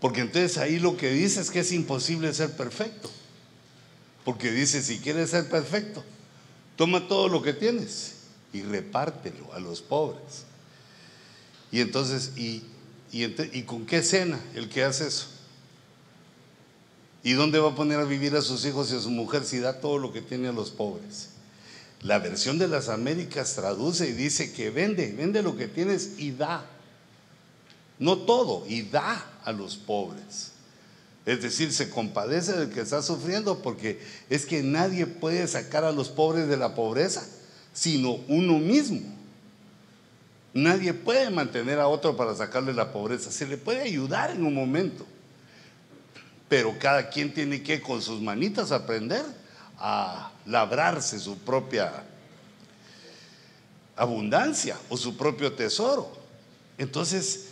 Porque entonces ahí lo que dice es que es imposible ser perfecto. Porque dice, si quieres ser perfecto, toma todo lo que tienes y repártelo a los pobres. Y entonces, ¿y, y, con qué cena el que hace eso? ¿Y dónde va a poner a vivir a sus hijos y a su mujer si da todo lo que tiene a los pobres? La versión de las Américas traduce y dice que vende, vende lo que tienes y da. No todo, y da a los pobres. Es decir, se compadece del que está sufriendo porque es que nadie puede sacar a los pobres de la pobreza, sino uno mismo. Nadie puede mantener a otro para sacarle la pobreza. Se le puede ayudar en un momento, pero cada quien tiene que con sus manitas aprender a labrarse su propia abundancia o su propio tesoro. Entonces,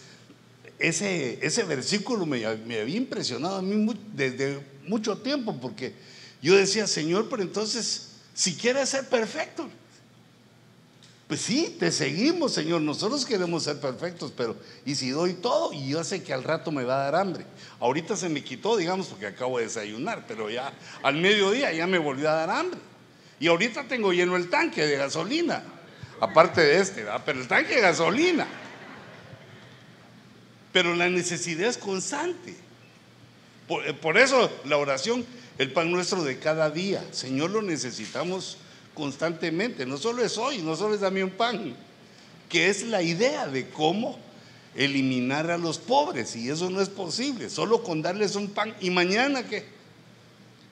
ese, ese versículo me, había impresionado a mí desde mucho tiempo, porque yo decía, Señor, pero entonces, si quieres ser perfecto, pues sí, te seguimos, Señor. Nosotros queremos ser perfectos, pero ¿y si doy todo? Y yo sé que al rato me va a dar hambre. Ahorita se me quitó, digamos, porque acabo de desayunar, pero ya al mediodía ya me volvió a dar hambre. Y ahorita tengo lleno el tanque de gasolina, aparte de este, ¿verdad? pero el tanque de gasolina. Pero la necesidad es constante. Por, por eso la oración, el pan nuestro de cada día, Señor, lo necesitamos constantemente. No solo es hoy, no solo es dame un pan, que es la idea de cómo eliminar a los pobres. Y eso no es posible, solo con darles un pan. ¿Y mañana qué?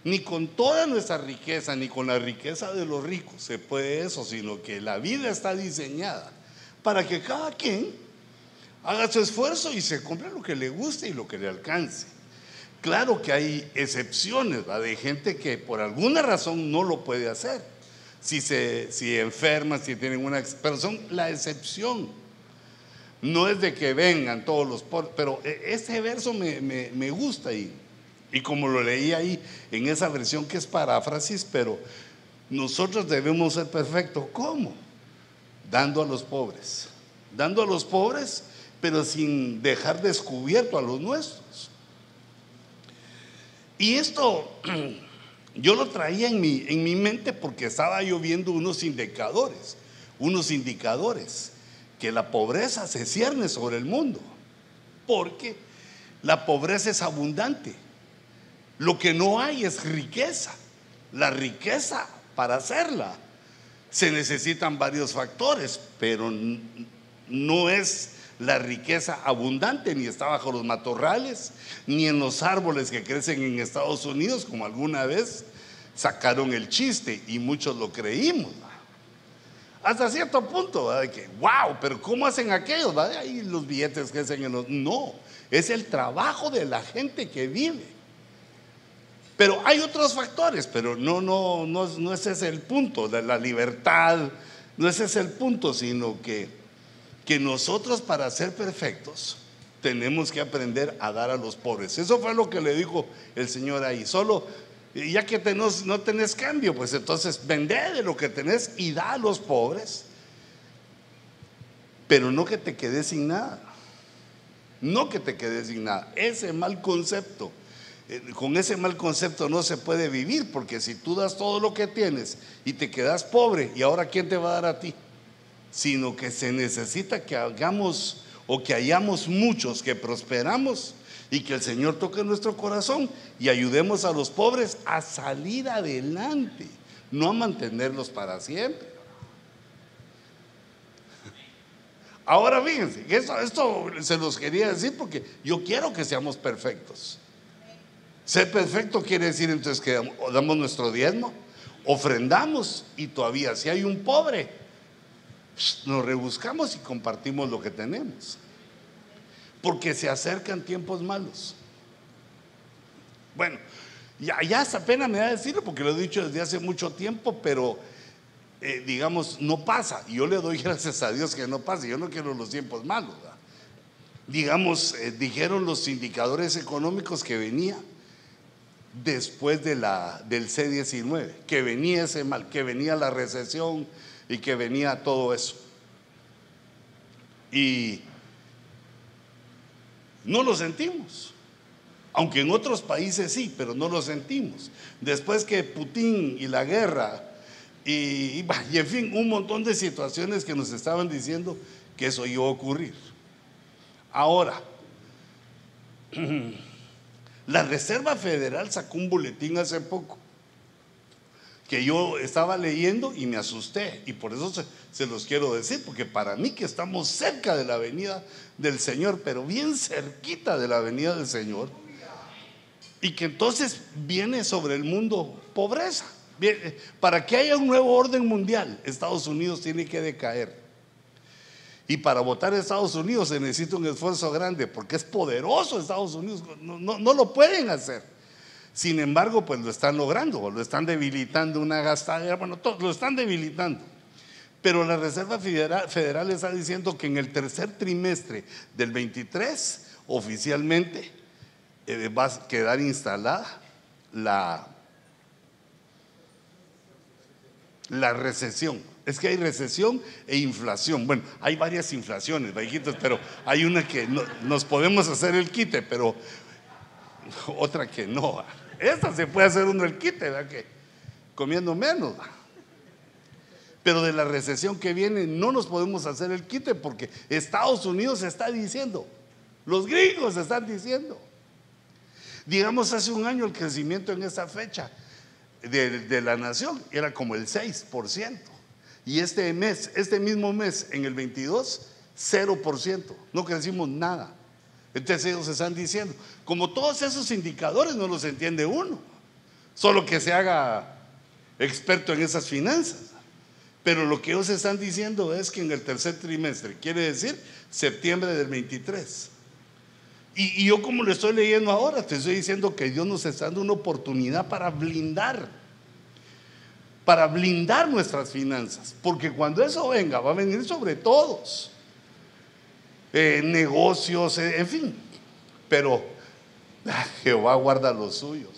Ni con toda nuestra riqueza, ni con la riqueza de los ricos se puede eso, sino que la vida está diseñada para que cada quien haga su esfuerzo y se compre lo que le guste y lo que le alcance. Claro que hay excepciones de gente que por alguna razón no lo puede hacer si se si enferman, si tienen una... Pero son la excepción. No es de que vengan todos los pero e, ese verso me, me, gusta y, y como lo leí ahí en esa versión que es paráfrasis, pero nosotros debemos ser perfectos. ¿Cómo? Dando a los pobres. Dando a los pobres, pero sin dejar descubierto a los nuestros. Y esto Yo lo traía en mi, en mi mente porque estaba yo viendo unos indicadores, unos indicadores, que la pobreza se cierne sobre el mundo, porque la pobreza es abundante. Lo que no hay es riqueza. La riqueza, para hacerla, se necesitan varios factores, pero no es la riqueza abundante, ni está bajo los matorrales, ni en los árboles que crecen en Estados Unidos, como alguna vez sacaron el chiste y muchos lo creímos. Hasta cierto punto, de que, wow, pero ¿cómo hacen aquellos? Ahí los billetes que hacen en los... No, es el trabajo de la gente que vive. Pero hay otros factores, pero no, no, no, no ese es el punto, de la libertad, no ese es el punto, sino que que nosotros para ser perfectos tenemos que aprender a dar a los pobres. Eso fue lo que le dijo el Señor ahí. Solo, ya que no tenés cambio, pues entonces vende de lo que tenés y da a los pobres. Pero no que te quedes sin nada. No que te quedes sin nada. Ese mal concepto. Eh, con ese mal concepto no se puede vivir, porque si tú das todo lo que tienes y te quedas pobre, ¿y ahora quién te va a dar a ti? Sino que se necesita que hagamos o que hayamos muchos que prosperamos y que el Señor toque nuestro corazón y ayudemos a los pobres a salir adelante, no a mantenerlos para siempre. Ahora fíjense, esto, esto se los quería decir porque yo quiero que seamos perfectos. Ser perfecto quiere decir entonces que damos nuestro diezmo, ofrendamos y todavía si hay un pobre, nos rebuscamos y compartimos lo que tenemos. Porque se acercan tiempos malos. Bueno, ya, ya hasta pena me da decirlo porque lo he dicho desde hace mucho tiempo, pero eh, digamos, no pasa. Yo le doy gracias a Dios que no pasa. Yo no quiero los tiempos malos. Digamos, eh, dijeron los indicadores económicos que venía después de la, del C-19, que venía ese mal, que venía la recesión, y que venía todo eso. Y no lo sentimos. Aunque en otros países sí, pero no lo sentimos. Después que Putin y la guerra, y, en fin, un montón de situaciones que nos estaban diciendo que eso iba a ocurrir. Ahora, la Reserva Federal sacó un boletín hace poco que yo estaba leyendo y me asusté. Y por eso se, los quiero decir, porque para mí que estamos cerca de la venida del Señor, pero bien cerquita de la venida del Señor, y que entonces viene sobre el mundo pobreza. Eh, para que haya un nuevo orden mundial, Estados Unidos tiene que decaer. Y para votar a Estados Unidos se necesita un esfuerzo grande, porque es poderoso Estados Unidos, no, no lo pueden hacer. Sin embargo, pues lo están logrando, lo están debilitando una gastada, bueno, todo, lo están debilitando. Pero la Reserva Federal, está diciendo que en el tercer trimestre del 23, oficialmente, eh, va a quedar instalada la, la recesión. Es que hay recesión e inflación. Bueno, hay varias inflaciones, viejitos, pero hay una que nos podemos hacer el quite, pero otra que no. Esta se puede hacer uno el quite, ¿verdad? Que comiendo menos. Pero de la recesión que viene no nos podemos hacer el quite porque Estados Unidos está diciendo, los gringos están diciendo. Digamos, hace un año el crecimiento en esa fecha de, de la nación era como el 6%. Y este mes, este mismo mes, en el 22, 0%. No crecimos nada. Entonces ellos están diciendo, como todos esos indicadores no los entiende uno, solo que se haga experto en esas finanzas. Pero lo que ellos están diciendo es que en el tercer trimestre, quiere decir septiembre del 23. Y, y yo como lo estoy leyendo ahora, te estoy diciendo que Dios nos está dando una oportunidad para blindar, para blindar nuestras finanzas. Porque cuando eso venga, va a venir sobre todos. Eh, negocios, eh, en fin. Pero ah, Jehová guarda los suyos.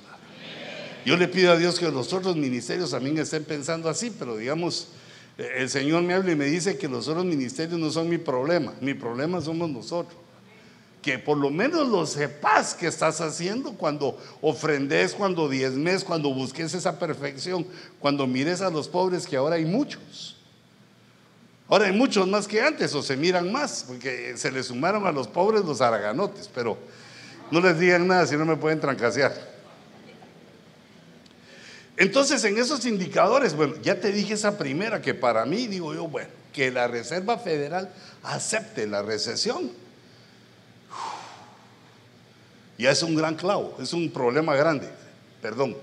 Yo le pido a Dios que los otros ministerios también estén pensando así, pero digamos, eh, el Señor me habla y me dice que los otros ministerios no son mi problema, mi problema somos nosotros. Que por lo menos lo sepas que estás haciendo cuando ofrendes, cuando diezmes, cuando busques esa perfección, cuando mires a los pobres, que ahora hay muchos. Ahora hay muchos más que antes, o se miran más, porque se le sumaron a los pobres los araganotes, pero no les digan nada si no me pueden trancasear. Entonces, en esos indicadores, bueno, ya te dije esa primera, que para mí, digo yo, bueno, que la Reserva Federal acepte la recesión. Ya es un gran clavo, es un problema grande, perdón.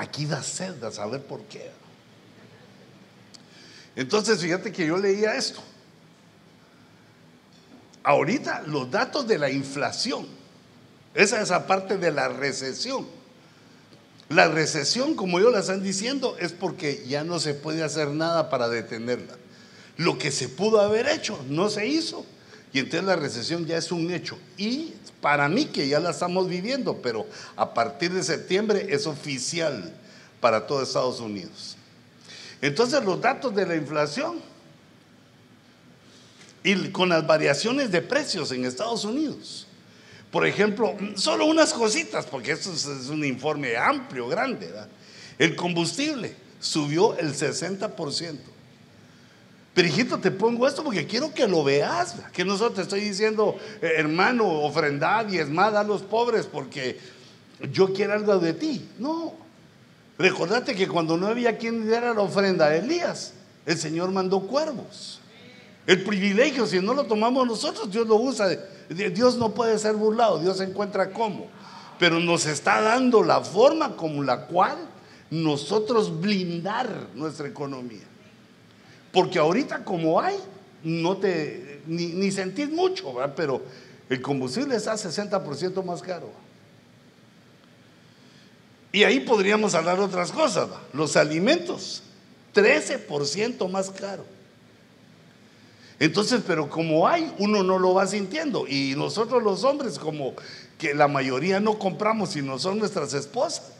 Aquí da sed a saber por qué. Entonces, fíjate que yo leía esto. Ahorita los datos de la inflación, esa es esa parte de la recesión. La recesión, como ellos la están diciendo, es porque ya no se puede hacer nada para detenerla. Lo que se pudo haber hecho no se hizo. Y entonces la recesión ya es un hecho. Y para mí que ya la estamos viviendo, pero a partir de septiembre es oficial para todo Estados Unidos. Entonces los datos de la inflación y con las variaciones de precios en Estados Unidos. Por ejemplo, solo unas cositas, porque esto es un informe amplio, grande. El combustible subió el 60%. Pero te pongo esto porque quiero que lo veas. Que nosotros te estoy diciendo, eh, hermano, ofrendad, diezmad a los pobres porque yo quiero algo de ti. No. Recordate que cuando no había quien diera la ofrenda a Elías, el Señor mandó cuervos. El privilegio, si no lo tomamos nosotros, Dios lo usa. Dios no puede ser burlado, Dios encuentra cómo. Pero nos está dando la forma como la cual nosotros blindar nuestra economía. Porque ahorita como hay, no te, ni, sentís mucho, pero el combustible está 60% más caro. Y ahí podríamos hablar otras cosas. Los alimentos, 13% más caro. Entonces, pero como hay, uno no lo va sintiendo. Y nosotros los hombres, como que la mayoría no compramos, sino son nuestras esposas.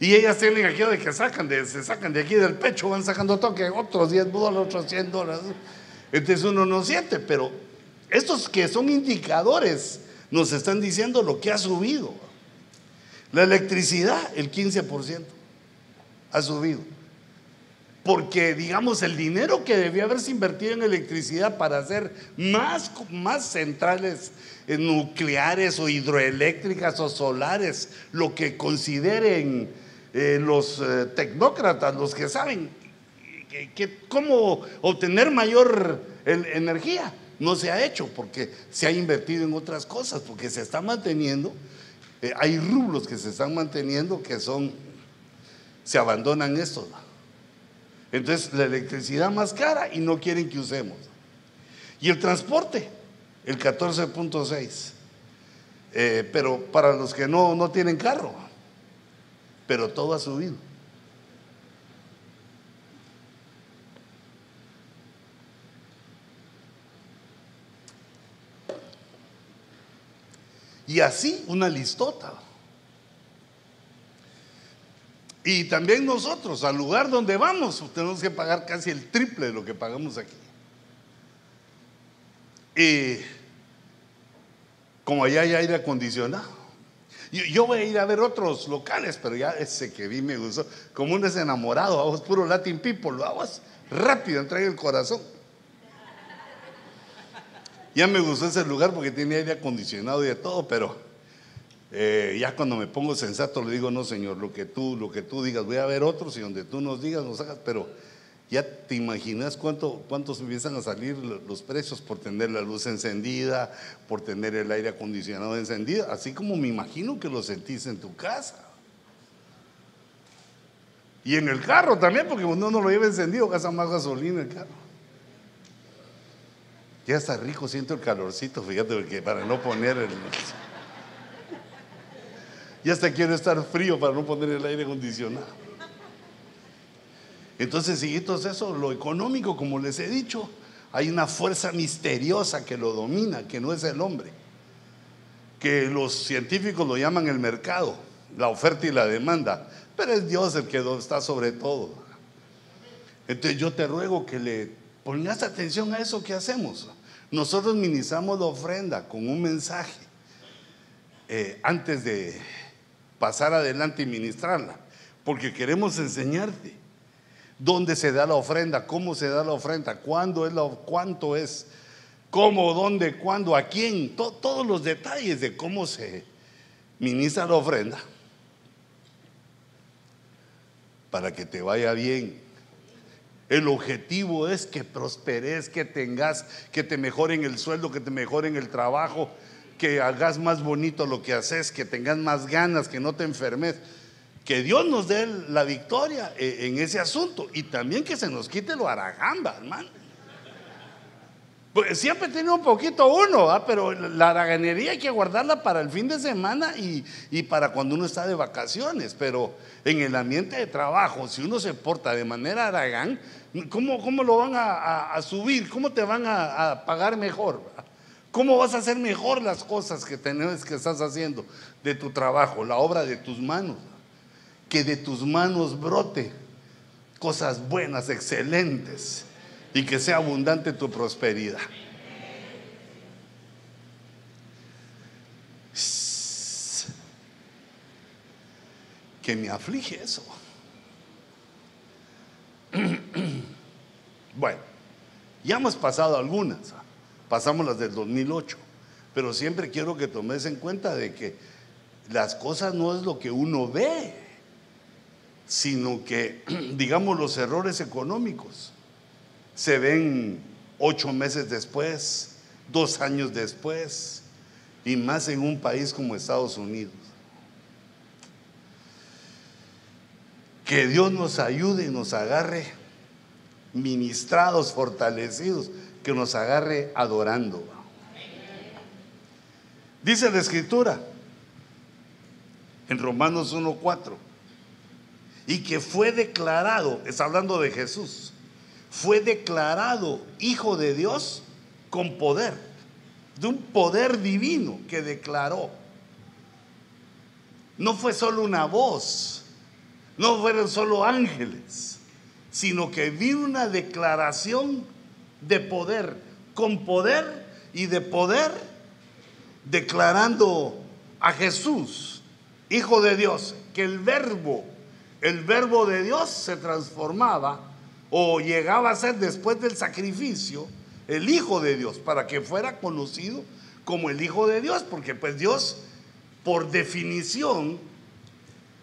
Y ellas tienen aquello de que sacan de, se sacan de aquí del pecho, van sacando toque, otros 10 dólares, otros 100 dólares. Entonces uno no siente, pero estos que son indicadores nos están diciendo lo que ha subido. La electricidad, el 15% ha subido. Porque, digamos, el dinero que debía haberse invertido en electricidad para hacer más, más centrales nucleares o hidroeléctricas o solares, lo que consideren eh, los eh, tecnócratas, los que saben que, cómo obtener mayor energía, no se ha hecho porque se ha invertido en otras cosas, porque se está manteniendo, eh, hay rublos que se están manteniendo que son, se abandonan estos. Entonces la electricidad más cara y no quieren que usemos. Y el transporte, el 14.6. Eh, pero para los que no, no tienen carro, pero todo ha subido. Y así una listota. Y también nosotros, al lugar donde vamos, tenemos que pagar casi el triple de lo que pagamos aquí. Y como allá hay aire acondicionado. Yo, voy a ir a ver otros locales, pero ya ese que vi me gustó. Como un desenamorado, vamos, puro Latin people, hago rápido, entra el corazón. Ya me gustó ese lugar porque tiene aire acondicionado y de todo, pero eh, ya cuando me pongo sensato le digo, no señor, lo que tú, lo que tú digas, voy a ver otros y donde tú nos digas, nos hagas, pero ya te imaginas cuánto, cuántos empiezan a salir los precios por tener la luz encendida, por tener el aire acondicionado encendido, así como me imagino que lo sentís en tu casa. Y en el carro también, porque uno no lo lleva encendido, gasta más gasolina el carro. Ya está rico, siento el calorcito, fíjate, porque para no poner el... Ya hasta quiero estar frío para no poner el aire acondicionado. Entonces, hijitos, eso, lo económico, como les he dicho, hay una fuerza misteriosa que lo domina, que no es el hombre, que los científicos lo llaman el mercado, la oferta y la demanda, pero es Dios el que está sobre todo. Entonces yo te ruego que le pongas atención a eso que hacemos. Nosotros ministramos la ofrenda con un mensaje eh, antes de pasar adelante y ministrarla, porque queremos enseñarte dónde se da la ofrenda, cómo se da la ofrenda, cuándo es la, cuánto es, cómo, dónde, cuándo, a quién, todos los detalles de cómo se ministra la ofrenda. Para que te vaya bien. El objetivo es que prosperes, que tengas, que te mejoren el sueldo, que te mejoren el trabajo, que hagas más bonito lo que haces, que tengas más ganas, que no te enfermes. Que Dios nos dé la victoria eh, en ese asunto y también que se nos quite lo aragamba, hermano. Pues siempre tiene un poquito uno, pero la haraganería hay que guardarla para el fin de semana y, y, para cuando uno está de vacaciones. Pero en el ambiente de trabajo, si uno se porta de manera aragán, ¿Cómo, cómo lo van a, subir? ¿Cómo te van a, pagar mejor? ¿Cómo vas a hacer mejor las cosas que, tenés, que estás haciendo de tu trabajo, la obra de tus manos? Que de tus manos brote cosas buenas, excelentes, y que sea abundante tu prosperidad. Que me aflige eso. Bueno, ya hemos pasado algunas, pasamos las del 2008, pero siempre quiero que tomes en cuenta de que las cosas no es lo que uno ve, sino que, digamos, los errores económicos se ven ocho meses después, dos años después, y más en un país como Estados Unidos. Que Dios nos ayude y nos agarre ministrados, fortalecidos, que nos agarre adorando. Dice la escritura en Romanos 1.4, y que fue declarado, está hablando de Jesús, fue declarado hijo de Dios con poder, de un poder divino que declaró. No fue solo una voz, no fueron solo ángeles, sino que vino una declaración de poder, con poder y de poder, declarando a Jesús, Hijo de Dios, que el verbo, el verbo de Dios se transformaba o llegaba a ser después del sacrificio el Hijo de Dios, para que fuera conocido como el Hijo de Dios, porque pues Dios, por definición,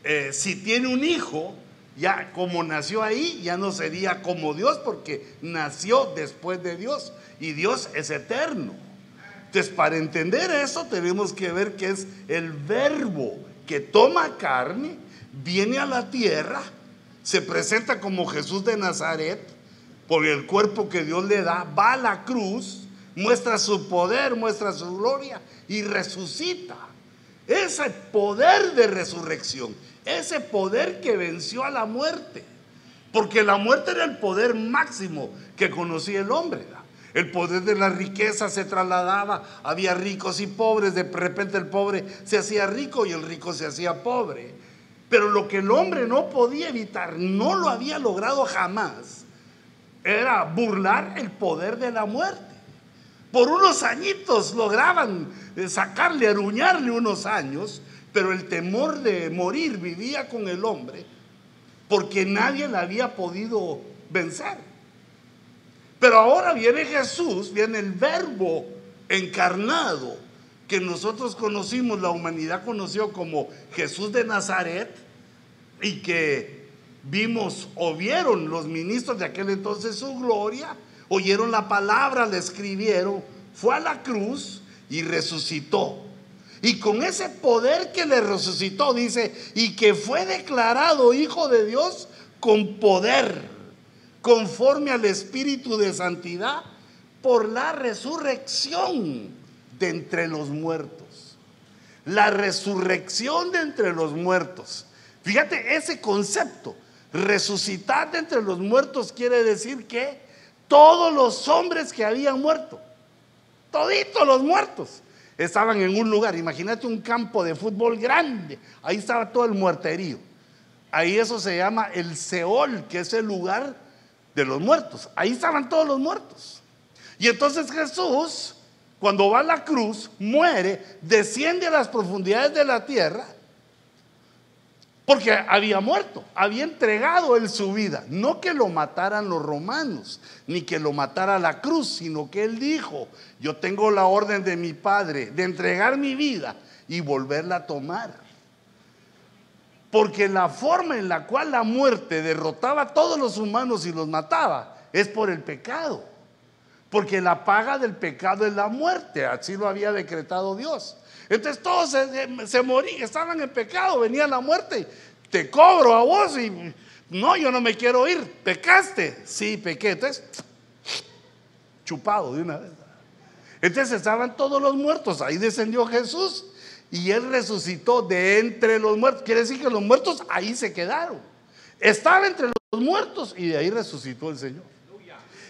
eh, si tiene un hijo, ya como nació ahí, ya no sería como Dios, porque nació después de Dios, y Dios es eterno. Entonces, para entender eso, tenemos que ver que es el verbo que toma carne, viene a la tierra, se presenta como Jesús de Nazaret, por el cuerpo que Dios le da, va a la cruz, muestra su poder, muestra su gloria y resucita. Ese poder de resurrección, ese poder que venció a la muerte, porque la muerte era el poder máximo que conocía el hombre. El poder de la riqueza se trasladaba, había ricos y pobres, de repente el pobre se hacía rico y el rico se hacía pobre. Pero lo que el hombre no podía evitar, no lo había logrado jamás, era burlar el poder de la muerte. Por unos añitos lograban eh, sacarle, aruñarle unos años, pero el temor de morir vivía con el hombre porque nadie le había podido vencer. Pero ahora viene Jesús, viene el verbo encarnado que nosotros conocimos, la humanidad conoció como Jesús de Nazaret y que vimos o vieron los ministros de aquel entonces su gloria, oyeron la palabra, le escribieron, fue a la cruz y resucitó. Y con ese poder que le resucitó, dice, y que fue declarado hijo de Dios con poder, conforme al Espíritu de Santidad, por la resurrección de entre los muertos. La resurrección de entre los muertos. Fíjate ese concepto. Resucitar de entre los muertos quiere decir que todos los hombres que habían muerto, toditos los muertos, estaban en un lugar. Imagínate un campo de fútbol grande. Ahí estaba todo el muerterío. Ahí eso se llama el Seol, que es el lugar de los muertos. Ahí estaban todos los muertos. Y entonces Jesús, cuando va a la cruz, muere, desciende a las profundidades de la tierra porque había muerto, había entregado él su vida. No que lo mataran los romanos, ni que lo matara la cruz, sino que él dijo, yo tengo la orden de mi padre de entregar mi vida y volverla a tomar. Porque la forma en la cual la muerte derrotaba a todos los humanos y los mataba es por el pecado. Porque la paga del pecado es la muerte, así lo había decretado Dios. Entonces todos se, morían, estaban en pecado, venía la muerte. Te cobro a vos y no, yo no me quiero ir. ¿Pecaste? Sí, pequé. Entonces, chupado de una vez. Entonces estaban todos los muertos. Ahí descendió Jesús y él resucitó de entre los muertos. Quiere decir que los muertos ahí se quedaron. Estaba entre los muertos y de ahí resucitó el Señor.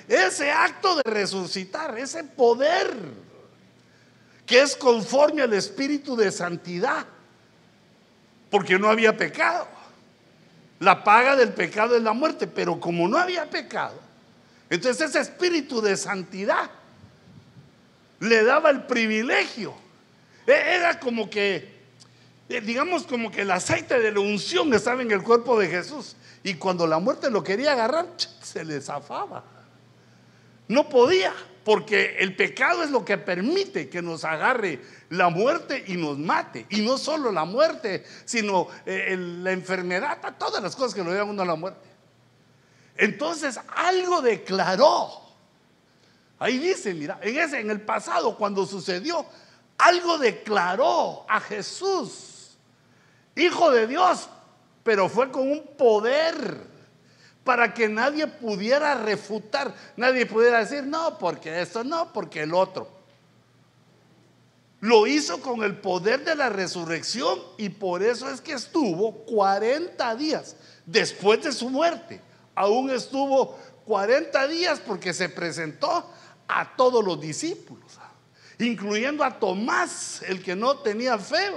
Ese acto de resucitar, ese poder que es conforme al espíritu de santidad, porque no había pecado. La paga del pecado es la muerte, pero como no había pecado, entonces ese espíritu de santidad le daba el privilegio. E-, era como que, eh, digamos como que el aceite de la unción estaba en el cuerpo de Jesús. Y cuando la muerte lo quería agarrar, se le zafaba. No podía porque el pecado es lo que permite que nos agarre la muerte y nos mate. Y no solo la muerte, sino eh, la enfermedad, todas las cosas que lo llevan uno a la muerte. Entonces algo declaró. Ahí dice, mira, en, ese, en el pasado cuando sucedió, algo declaró a Jesús, Hijo de Dios, pero fue con un poder para que nadie pudiera refutar, nadie pudiera decir, no, porque esto, no, porque el otro. Lo hizo con el poder de la resurrección y por eso es que estuvo 40 días después de su muerte. Aún estuvo 40 días porque se presentó a todos los discípulos, incluyendo a Tomás, el que no tenía fe,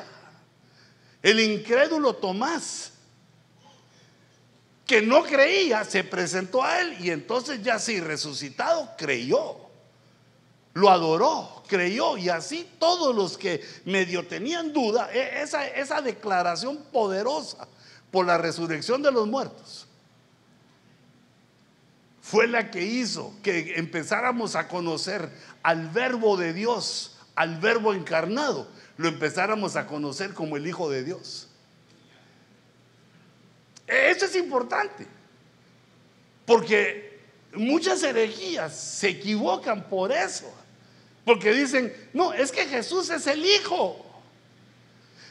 el incrédulo Tomás. Que no creía se presentó a él y entonces ya sí resucitado creyó. Lo adoró, creyó y así todos los que medio tenían duda, e, esa, esa declaración poderosa por la resurrección de los muertos fue la que hizo que empezáramos a conocer al verbo de Dios, al verbo encarnado, lo empezáramos a conocer como el Hijo de Dios. Eso es importante. Porque muchas herejías se equivocan por eso. Porque dicen, no, es que Jesús es el Hijo.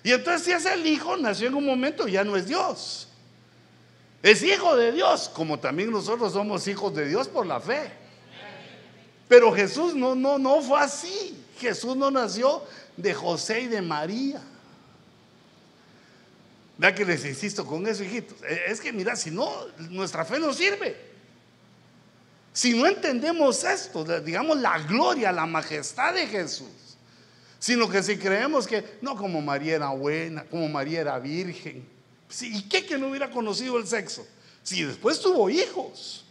Y entonces si es el Hijo, nació en un momento, ya no es Dios. Es hijo de Dios, como también nosotros somos hijos de Dios por la fe. Pero Jesús no, no, no fue así. Jesús no nació de José y de María. Vea que les insisto con eso, hijitos. E, es que mira, si no, nuestra fe no sirve. Si no entendemos esto, digamos la gloria, la majestad de Jesús, sino que si creemos que, no como María era buena, como María era virgen, ¿y qué que no hubiera conocido el sexo? Si después tuvo hijos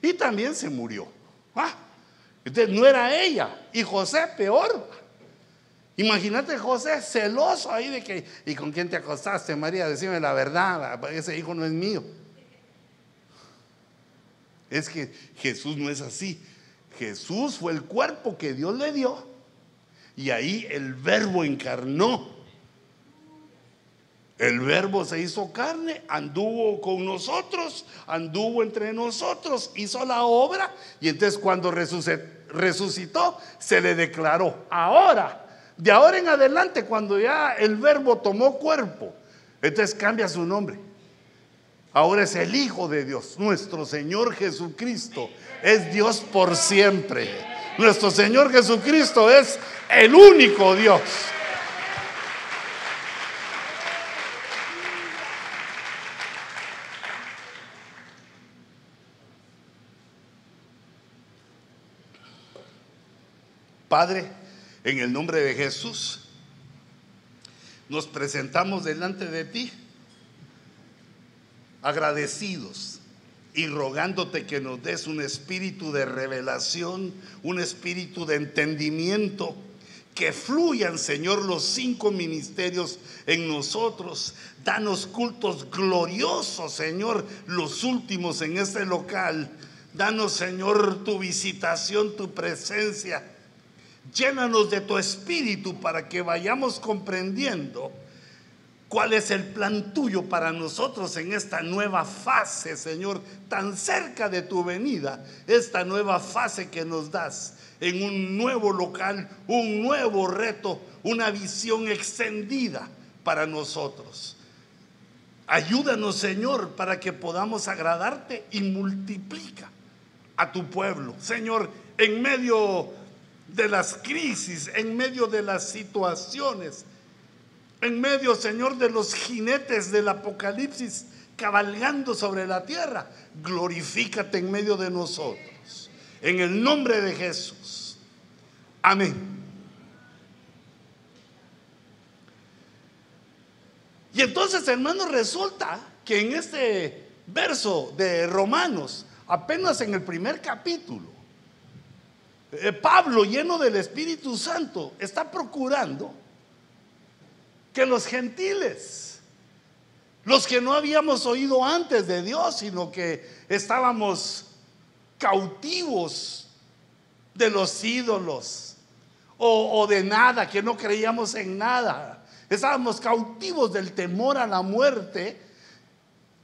y también se murió. Ah, entonces no era ella y José peor. Imagínate José celoso ahí de que, ¿y con quién te acostaste, María? Decime la verdad, ese hijo no es mío. Es que Jesús no es así. Jesús fue el cuerpo que Dios le dio y ahí el verbo encarnó. El verbo se hizo carne, anduvo con nosotros, anduvo entre nosotros, hizo la obra y entonces cuando resucitó se le declaró, ahora de ahora en adelante, cuando ya el verbo tomó cuerpo, entonces cambia su nombre. Ahora es el Hijo de Dios, nuestro Señor Jesucristo. Es Dios por siempre. Nuestro Señor Jesucristo es el único Dios. Padre, en el nombre de Jesús, nos presentamos delante de ti agradecidos y rogándote que nos des un espíritu de revelación, un espíritu de entendimiento, que fluyan, Señor, los cinco ministerios en nosotros. Danos cultos gloriosos, Señor, los últimos en este local. Danos, Señor, tu visitación, tu presencia. Llénanos de tu espíritu para que vayamos comprendiendo cuál es el plan tuyo para nosotros en esta nueva fase, Señor, tan cerca de tu venida, esta nueva fase que nos das en un nuevo local, un nuevo reto, una visión extendida para nosotros. Ayúdanos, Señor, para que podamos agradarte y multiplica a tu pueblo. Señor, en medio de las crisis, en medio de las situaciones, en medio, Señor, de los jinetes del Apocalipsis cabalgando sobre la tierra. Glorifícate en medio de nosotros. En el nombre de Jesús. Amén. Y entonces, hermanos, resulta que en este verso de Romanos, apenas en el primer capítulo, Pablo, lleno del Espíritu Santo, está procurando que los gentiles, los que no habíamos oído antes de Dios, sino que estábamos cautivos de los ídolos o, o, de nada, que no creíamos en nada, estábamos cautivos del temor a la muerte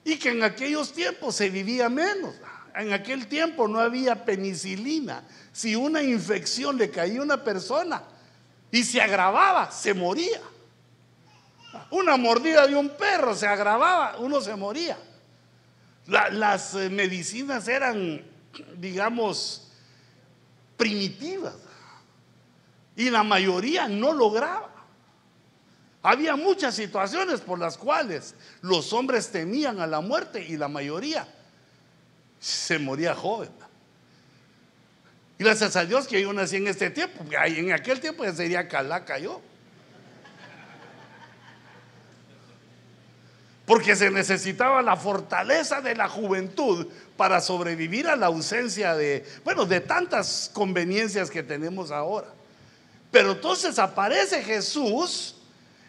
y que en aquellos tiempos se vivía menos. En aquel tiempo no había penicilina, si una infección le caía a una persona y se agravaba, se moría. Una mordida de un perro se agravaba, uno se moría. las eh, medicinas eran, digamos, primitivas y la mayoría no lograba. Había muchas situaciones por las cuales los hombres temían a la muerte y la mayoría se moría joven. Gracias a Dios que yo nací en este tiempo, porque en aquel tiempo ya sería calaca yo. porque se necesitaba la fortaleza de la juventud para sobrevivir a la ausencia de, bueno, de tantas conveniencias que tenemos ahora. Pero entonces aparece Jesús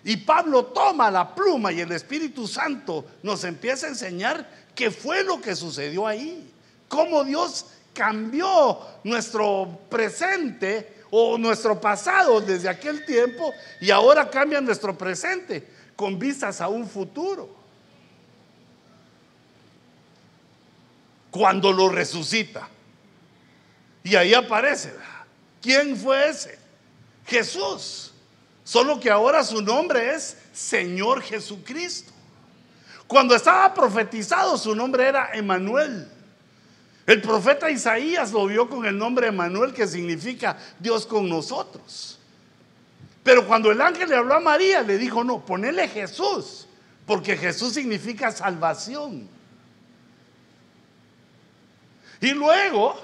y Pablo toma la pluma y el Espíritu Santo nos empieza a enseñar qué fue lo que sucedió ahí, cómo Dios cambió nuestro presente o nuestro pasado desde aquel tiempo y ahora cambia nuestro presente con vistas a un futuro. cuando lo resucita. Y ahí aparece. ¿Quién fue ese? Jesús. Solo que ahora su nombre es Señor Jesucristo. Cuando estaba profetizado su nombre era Emanuel. El profeta Isaías lo vio con el nombre Emanuel que significa Dios con nosotros. Pero cuando el ángel le habló a María le dijo, no, ponele Jesús, porque Jesús significa salvación. Y luego,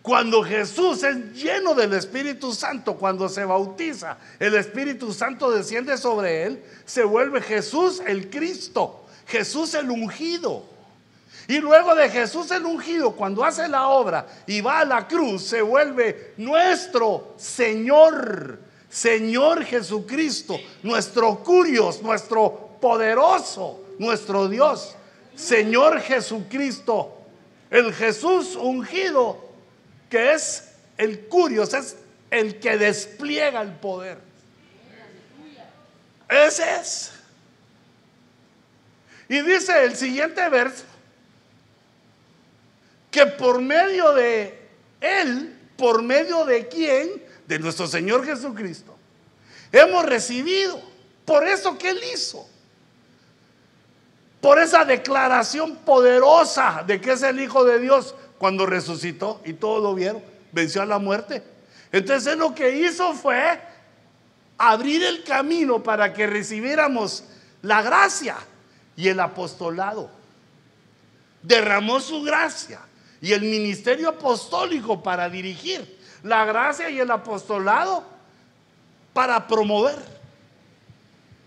cuando Jesús es lleno del Espíritu Santo, cuando se bautiza, el Espíritu Santo desciende sobre él, se vuelve Jesús el Cristo, Jesús el ungido. Y luego de Jesús el ungido, cuando hace la obra y va a la cruz, se vuelve nuestro Señor, Señor Jesucristo, nuestro curios, nuestro poderoso, nuestro Dios, Señor Jesucristo el Jesús ungido, que es el curios, es el que despliega el poder. Ese es. Y dice el siguiente verso, que por medio de Él, por medio de quién, de nuestro Señor Jesucristo, hemos recibido por eso que Él hizo por esa declaración poderosa de que es el Hijo de Dios cuando resucitó y todos lo vieron, venció a la muerte. Entonces lo que hizo fue abrir el camino para que recibiéramos la gracia y el apostolado. Derramó su gracia y el ministerio apostólico para dirigir, la gracia y el apostolado para promover.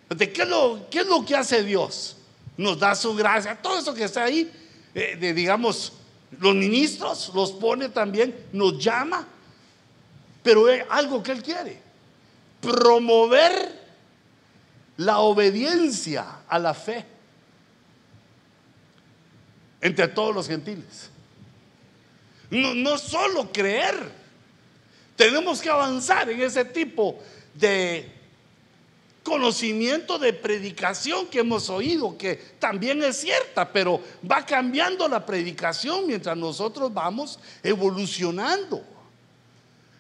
¿De qué, lo, ¿Qué es lo que hace Dios? nos da su gracia, todo eso que está ahí, eh, digamos, los ministros los pone también, nos llama, pero es algo que Él quiere, promover la obediencia a la fe entre todos los gentiles. No, no solo creer, tenemos que avanzar en ese tipo de conocimiento de predicación que hemos oído, que también es cierta, pero va cambiando la predicación mientras nosotros vamos evolucionando.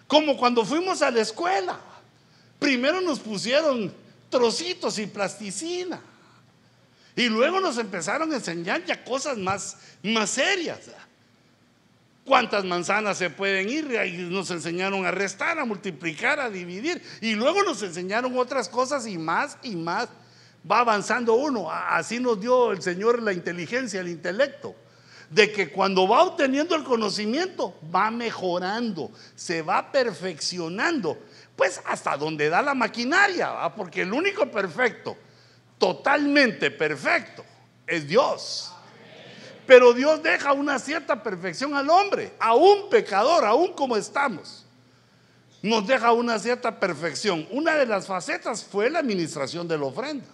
Como cuando fuimos a la escuela. Primero nos pusieron trocitos y plasticina. Y luego nos empezaron a enseñar ya cosas más, más serias cuántas manzanas se pueden ir. Y nos enseñaron a restar, a multiplicar, a dividir. Y luego nos enseñaron otras cosas y más y más. Va avanzando uno. Así nos dio el Señor la inteligencia, el intelecto. De que cuando va obteniendo el conocimiento, va mejorando, se va perfeccionando. Pues hasta donde da la maquinaria, porque el único perfecto, totalmente perfecto, es Dios. Pero Dios deja una cierta perfección al hombre, a un pecador, aún como estamos. Nos deja una cierta perfección. Una de las facetas fue la administración de la ofrenda.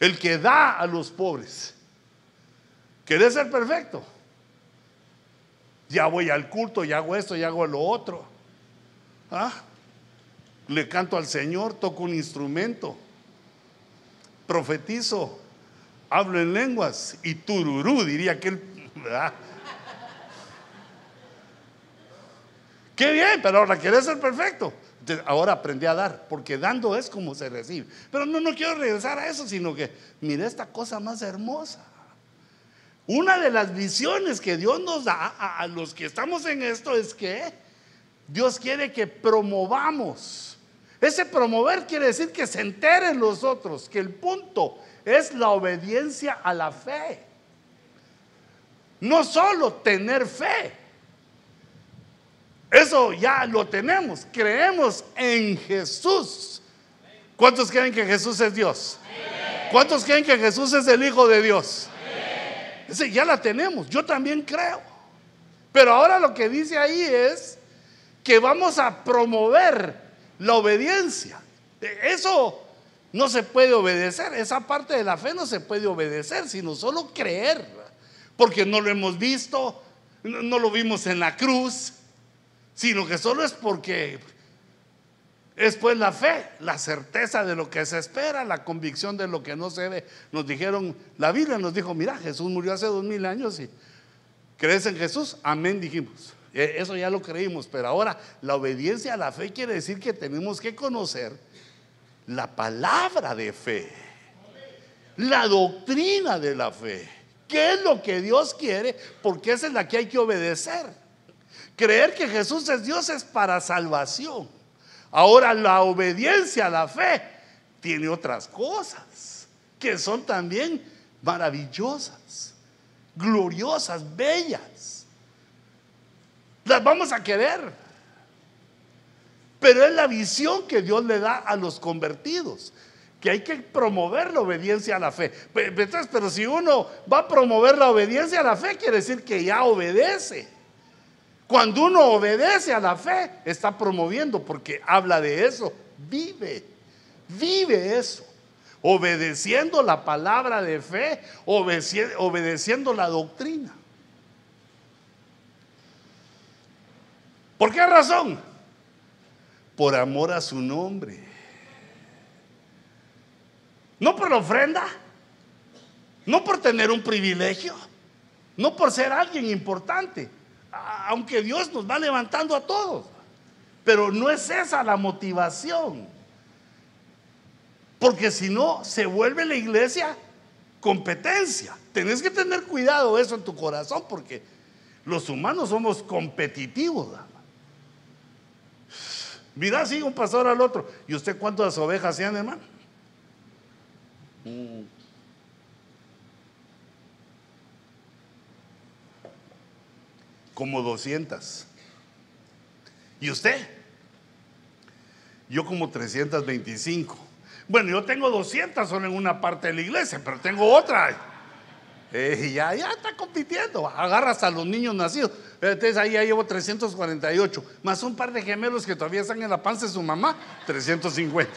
El que da a los pobres. ¿Querés ser perfecto? Ya voy al culto, ya hago esto, ya hago lo otro. ¿Ah? Le canto al Señor, toco un instrumento, profetizo, hablo en lenguas y tururú, diría aquel. ¿verdad? Qué bien, pero ahora quieres ser perfecto. ahora aprendí a dar, porque dando es como se recibe. Pero no, no quiero regresar a eso, sino que mire esta cosa más hermosa. Una de las visiones que Dios nos da a, a los que estamos en esto es que Dios quiere que promovamos. Ese promover quiere decir que se enteren los otros, que el punto es la obediencia a la fe. No solo tener fe. Eso ya lo tenemos. Creemos en Jesús. ¿Cuántos creen que Jesús es Dios? ¿Cuántos creen que Jesús es el Hijo de Dios? Ese ya la tenemos, yo también creo. Pero ahora lo que dice ahí es que vamos a promover la obediencia. Eso no se puede obedecer, esa parte de la fe no se puede obedecer, sino solo creer, porque no lo hemos visto, no lo vimos en la cruz, sino que solo es porque es pues la fe, la certeza de lo que se espera, la convicción de lo que no se ve. Nos dijeron, la Biblia nos dijo, mira, Jesús murió hace dos mil años y crees en Jesús, amén dijimos. E, eso ya lo creímos, pero ahora la obediencia a la fe quiere decir que tenemos que conocer la palabra de fe, la doctrina de la fe. ¿Qué es lo que Dios quiere? Porque esa es la que hay que obedecer. Creer que Jesús es Dios es para salvación. Ahora la obediencia a la fe tiene otras cosas que son también maravillosas, gloriosas, bellas. Las vamos a querer. Pero es la visión que Dios le da a los convertidos, que hay que promover la obediencia a la fe. Pero si uno va a promover la obediencia a la fe, quiere decir que ya obedece. Cuando uno obedece a la fe, está promoviendo porque habla de eso. Vive, vive eso. Obedeciendo la palabra de fe, obedeciendo la doctrina. ¿Por qué razón? Por amor a su nombre. No por la ofrenda, no por tener un privilegio, no por ser alguien importante aunque Dios nos va levantando a todos. Pero no es esa la motivación. Porque si no, se vuelve la iglesia competencia. Tenés que tener cuidado eso en tu corazón porque los humanos somos competitivos. Mira, sigue un pastor al otro. ¿Y usted cuántas ovejas sean, hermano? Como 200. ¿Y usted? Yo como 325. Bueno, yo tengo 200 solo en una parte de la iglesia, pero tengo otra. Eh, ya, ya está compitiendo. Agarra hasta los niños nacidos. Entonces ahí ya llevo 348. Más un par de gemelos que todavía están en la panza de su mamá, 350.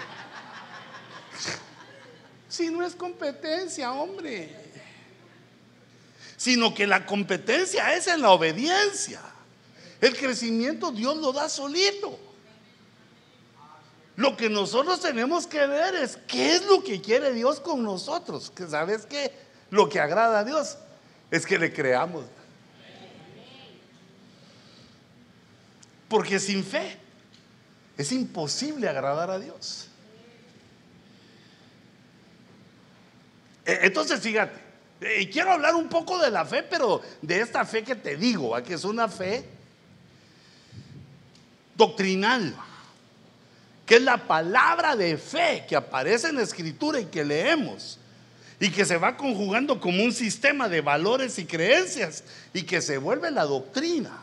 Si no es competencia, hombre sino que la competencia es en la obediencia. El crecimiento Dios lo da solito. Lo que nosotros tenemos que ver es qué es lo que quiere Dios con nosotros. Que sabes qué? Lo que agrada a Dios es que le creamos. Porque sin fe es imposible agradar a Dios. E, entonces, fíjate, y quiero hablar un poco de la fe, pero de esta fe que te digo, que es una fe doctrinal, que es la palabra de fe que aparece en la escritura y que leemos, y que se va conjugando como un sistema de valores y creencias, y que se vuelve la doctrina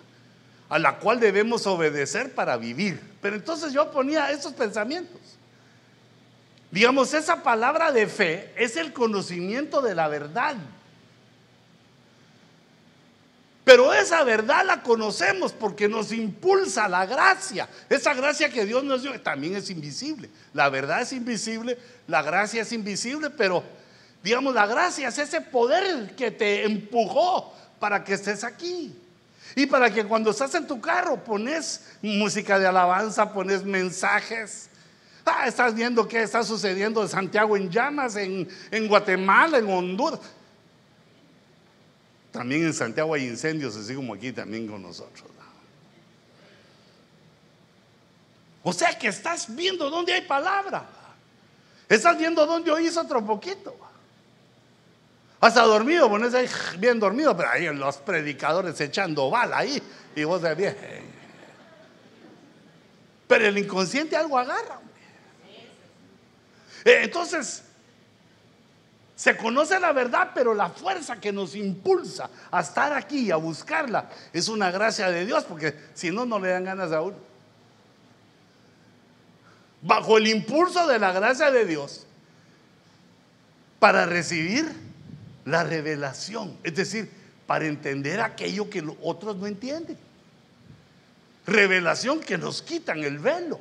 a la cual debemos obedecer para vivir. Pero entonces yo ponía esos pensamientos. Digamos, esa palabra de fe es el conocimiento de la verdad. Pero esa verdad la conocemos porque nos impulsa la gracia. Esa gracia que Dios nos dio también es invisible. La verdad es invisible, la gracia es invisible, pero digamos, la gracia es ese poder que te empujó para que estés aquí. Y para que cuando estás en tu carro pones música de alabanza, pones mensajes, Ah, estás viendo qué está sucediendo en Santiago en llamas, en, en Guatemala, en Honduras. También en Santiago hay incendios, así como aquí también con nosotros. O sea que estás viendo dónde hay palabra. Estás viendo dónde oís otro poquito. Hasta dormido, pones ahí bien dormido, pero ahí los predicadores echando bala ahí y vos de bien. Pero el inconsciente algo agarra. Eh, entonces, se conoce la verdad, pero la fuerza que nos impulsa a estar aquí, a buscarla, es una gracia de Dios, porque si no, no le dan ganas a uno. bajo el impulso de la gracia de Dios, para recibir la revelación, es decir, para entender aquello que otros no entienden. Revelación que nos quitan el velo,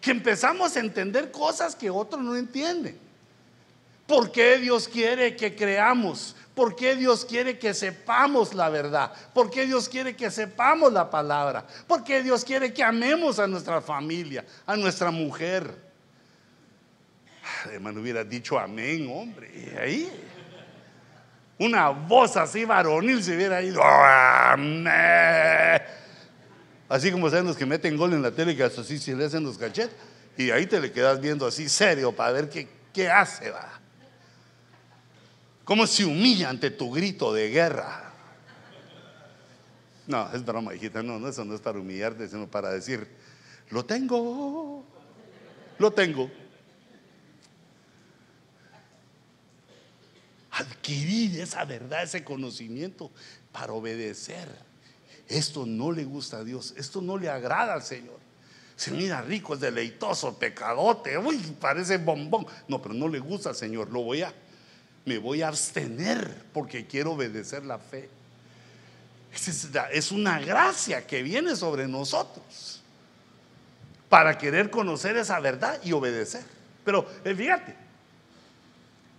que empezamos a entender cosas que otros no entienden. ¿Por qué Dios quiere que creamos? ¿Por qué Dios quiere que sepamos la verdad? ¿Por qué Dios quiere que sepamos la palabra? ¿Por qué Dios quiere que amemos a nuestra familia, a nuestra mujer? Hermano, hubiera dicho amén, hombre. Ahí. Una voz así varonil se hubiera ido. Así como saben los que meten gol en la tele que así se le hacen los cachetes. Y ahí te le quedas viendo así serio para ver qué, qué hace, va. ¿Cómo se humilla ante tu grito de guerra? No, es broma, hijita. No, no, eso no es para humillarte, sino para decir, lo tengo, lo tengo. Adquirir esa verdad, ese conocimiento para obedecer. Esto no le gusta a Dios, esto no le agrada al Señor. Se mira rico, es deleitoso, pecadote, uy, parece bombón. No, pero no le gusta al Señor, lo voy a me voy a abstener porque quiero obedecer la fe. Es una gracia que viene sobre nosotros para querer conocer esa verdad y obedecer. Pero eh, fíjate,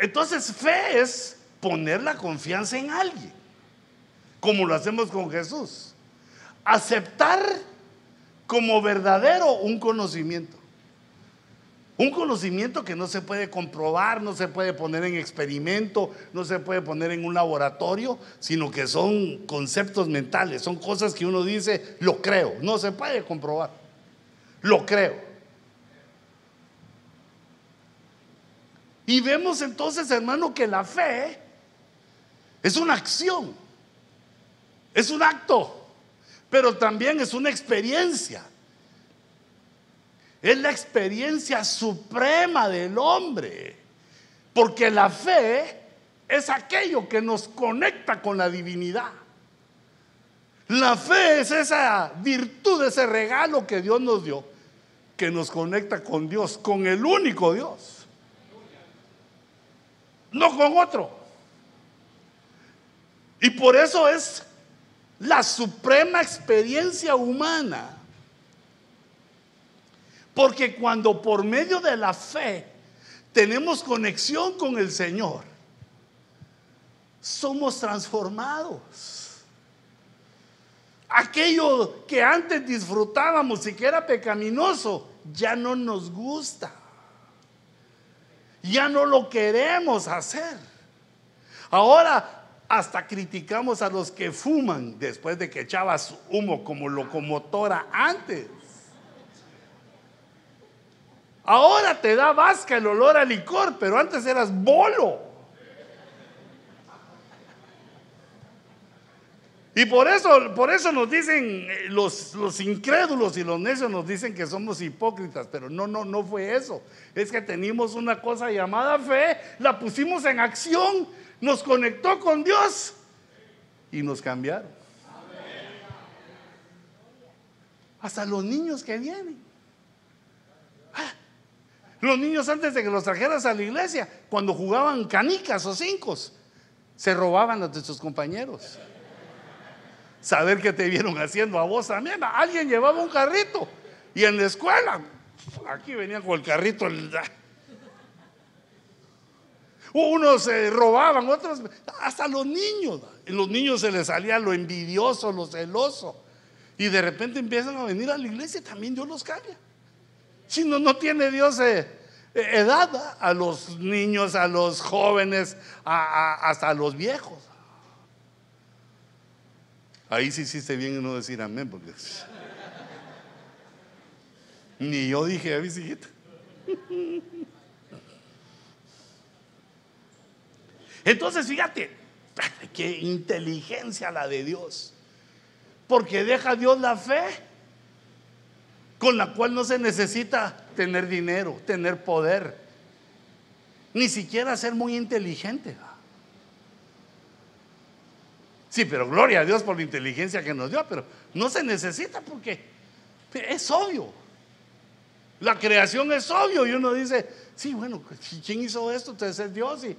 entonces fe es poner la confianza en alguien, como lo hacemos con Jesús. Aceptar como verdadero un conocimiento. Un conocimiento que no se puede comprobar, no se puede poner en experimento, no se puede poner en un laboratorio, sino que son conceptos mentales, son cosas que uno dice, lo creo, no se puede comprobar, lo creo. Y vemos entonces, hermano, que la fe es una acción, es un acto, pero también es una experiencia. Es la experiencia suprema del hombre. Porque la fe es aquello que nos conecta con la divinidad. La fe es esa virtud, ese regalo que Dios nos dio, que nos conecta con Dios, con el único Dios. No con otro. Y por eso es la suprema experiencia humana porque cuando por medio de la fe tenemos conexión con el Señor, somos transformados. Aquello que antes disfrutábamos y que era pecaminoso, ya no nos gusta. Ya no lo queremos hacer. Ahora hasta criticamos a los que fuman después de que echabas humo como locomotora antes. Ahora te da vasca el olor a licor, pero antes eras bolo. Y por eso, por eso nos dicen eh, los, los, incrédulos y los necios nos dicen que somos hipócritas, pero no, no, no fue eso. Es que teníamos una cosa llamada fe, la pusimos en acción, nos conectó con Dios y nos cambiaron. Hasta los niños que vienen. Los niños antes de que los trajeras a la iglesia, cuando jugaban canicas o cinco, se robaban a sus compañeros. Saber que te vieron haciendo a vos también. Alguien llevaba un carrito y en la escuela, aquí venían con el carrito. Unos se robaban, otros, hasta los niños. En los niños se les salía lo envidioso, lo celoso. Y de repente empiezan a venir a la iglesia, también Dios los cambia. Si no, no tiene Dios eh, eh, edad a los niños, a los jóvenes, hasta a los viejos. Ahí sí hiciste bien no decir amén, porque ni yo dije a visita. Entonces, fíjate, qué inteligencia la de Dios. Porque deja Dios la fe con la cual no se necesita tener dinero, tener poder, ni siquiera ser muy inteligente. Sí, pero gloria a Dios por la inteligencia que nos dio, pero no se necesita porque es obvio. La creación es obvio y uno dice, sí, bueno, ¿quién hizo esto? Entonces es Dios y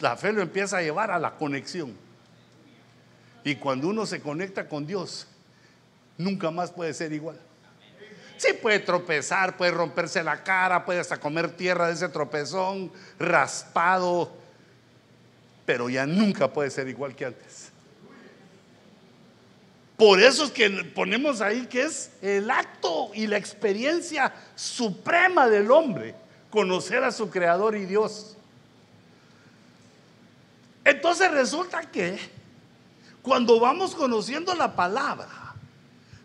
la fe lo empieza a llevar a la conexión. Y cuando uno se conecta con Dios, nunca más puede ser igual. Sí puede tropezar, puede romperse la cara, puede hasta comer tierra de ese tropezón, raspado, pero ya nunca puede ser igual que antes. Por eso es que ponemos ahí que es el acto y la experiencia suprema del hombre, conocer a su creador y Dios. Entonces resulta que cuando vamos conociendo la palabra,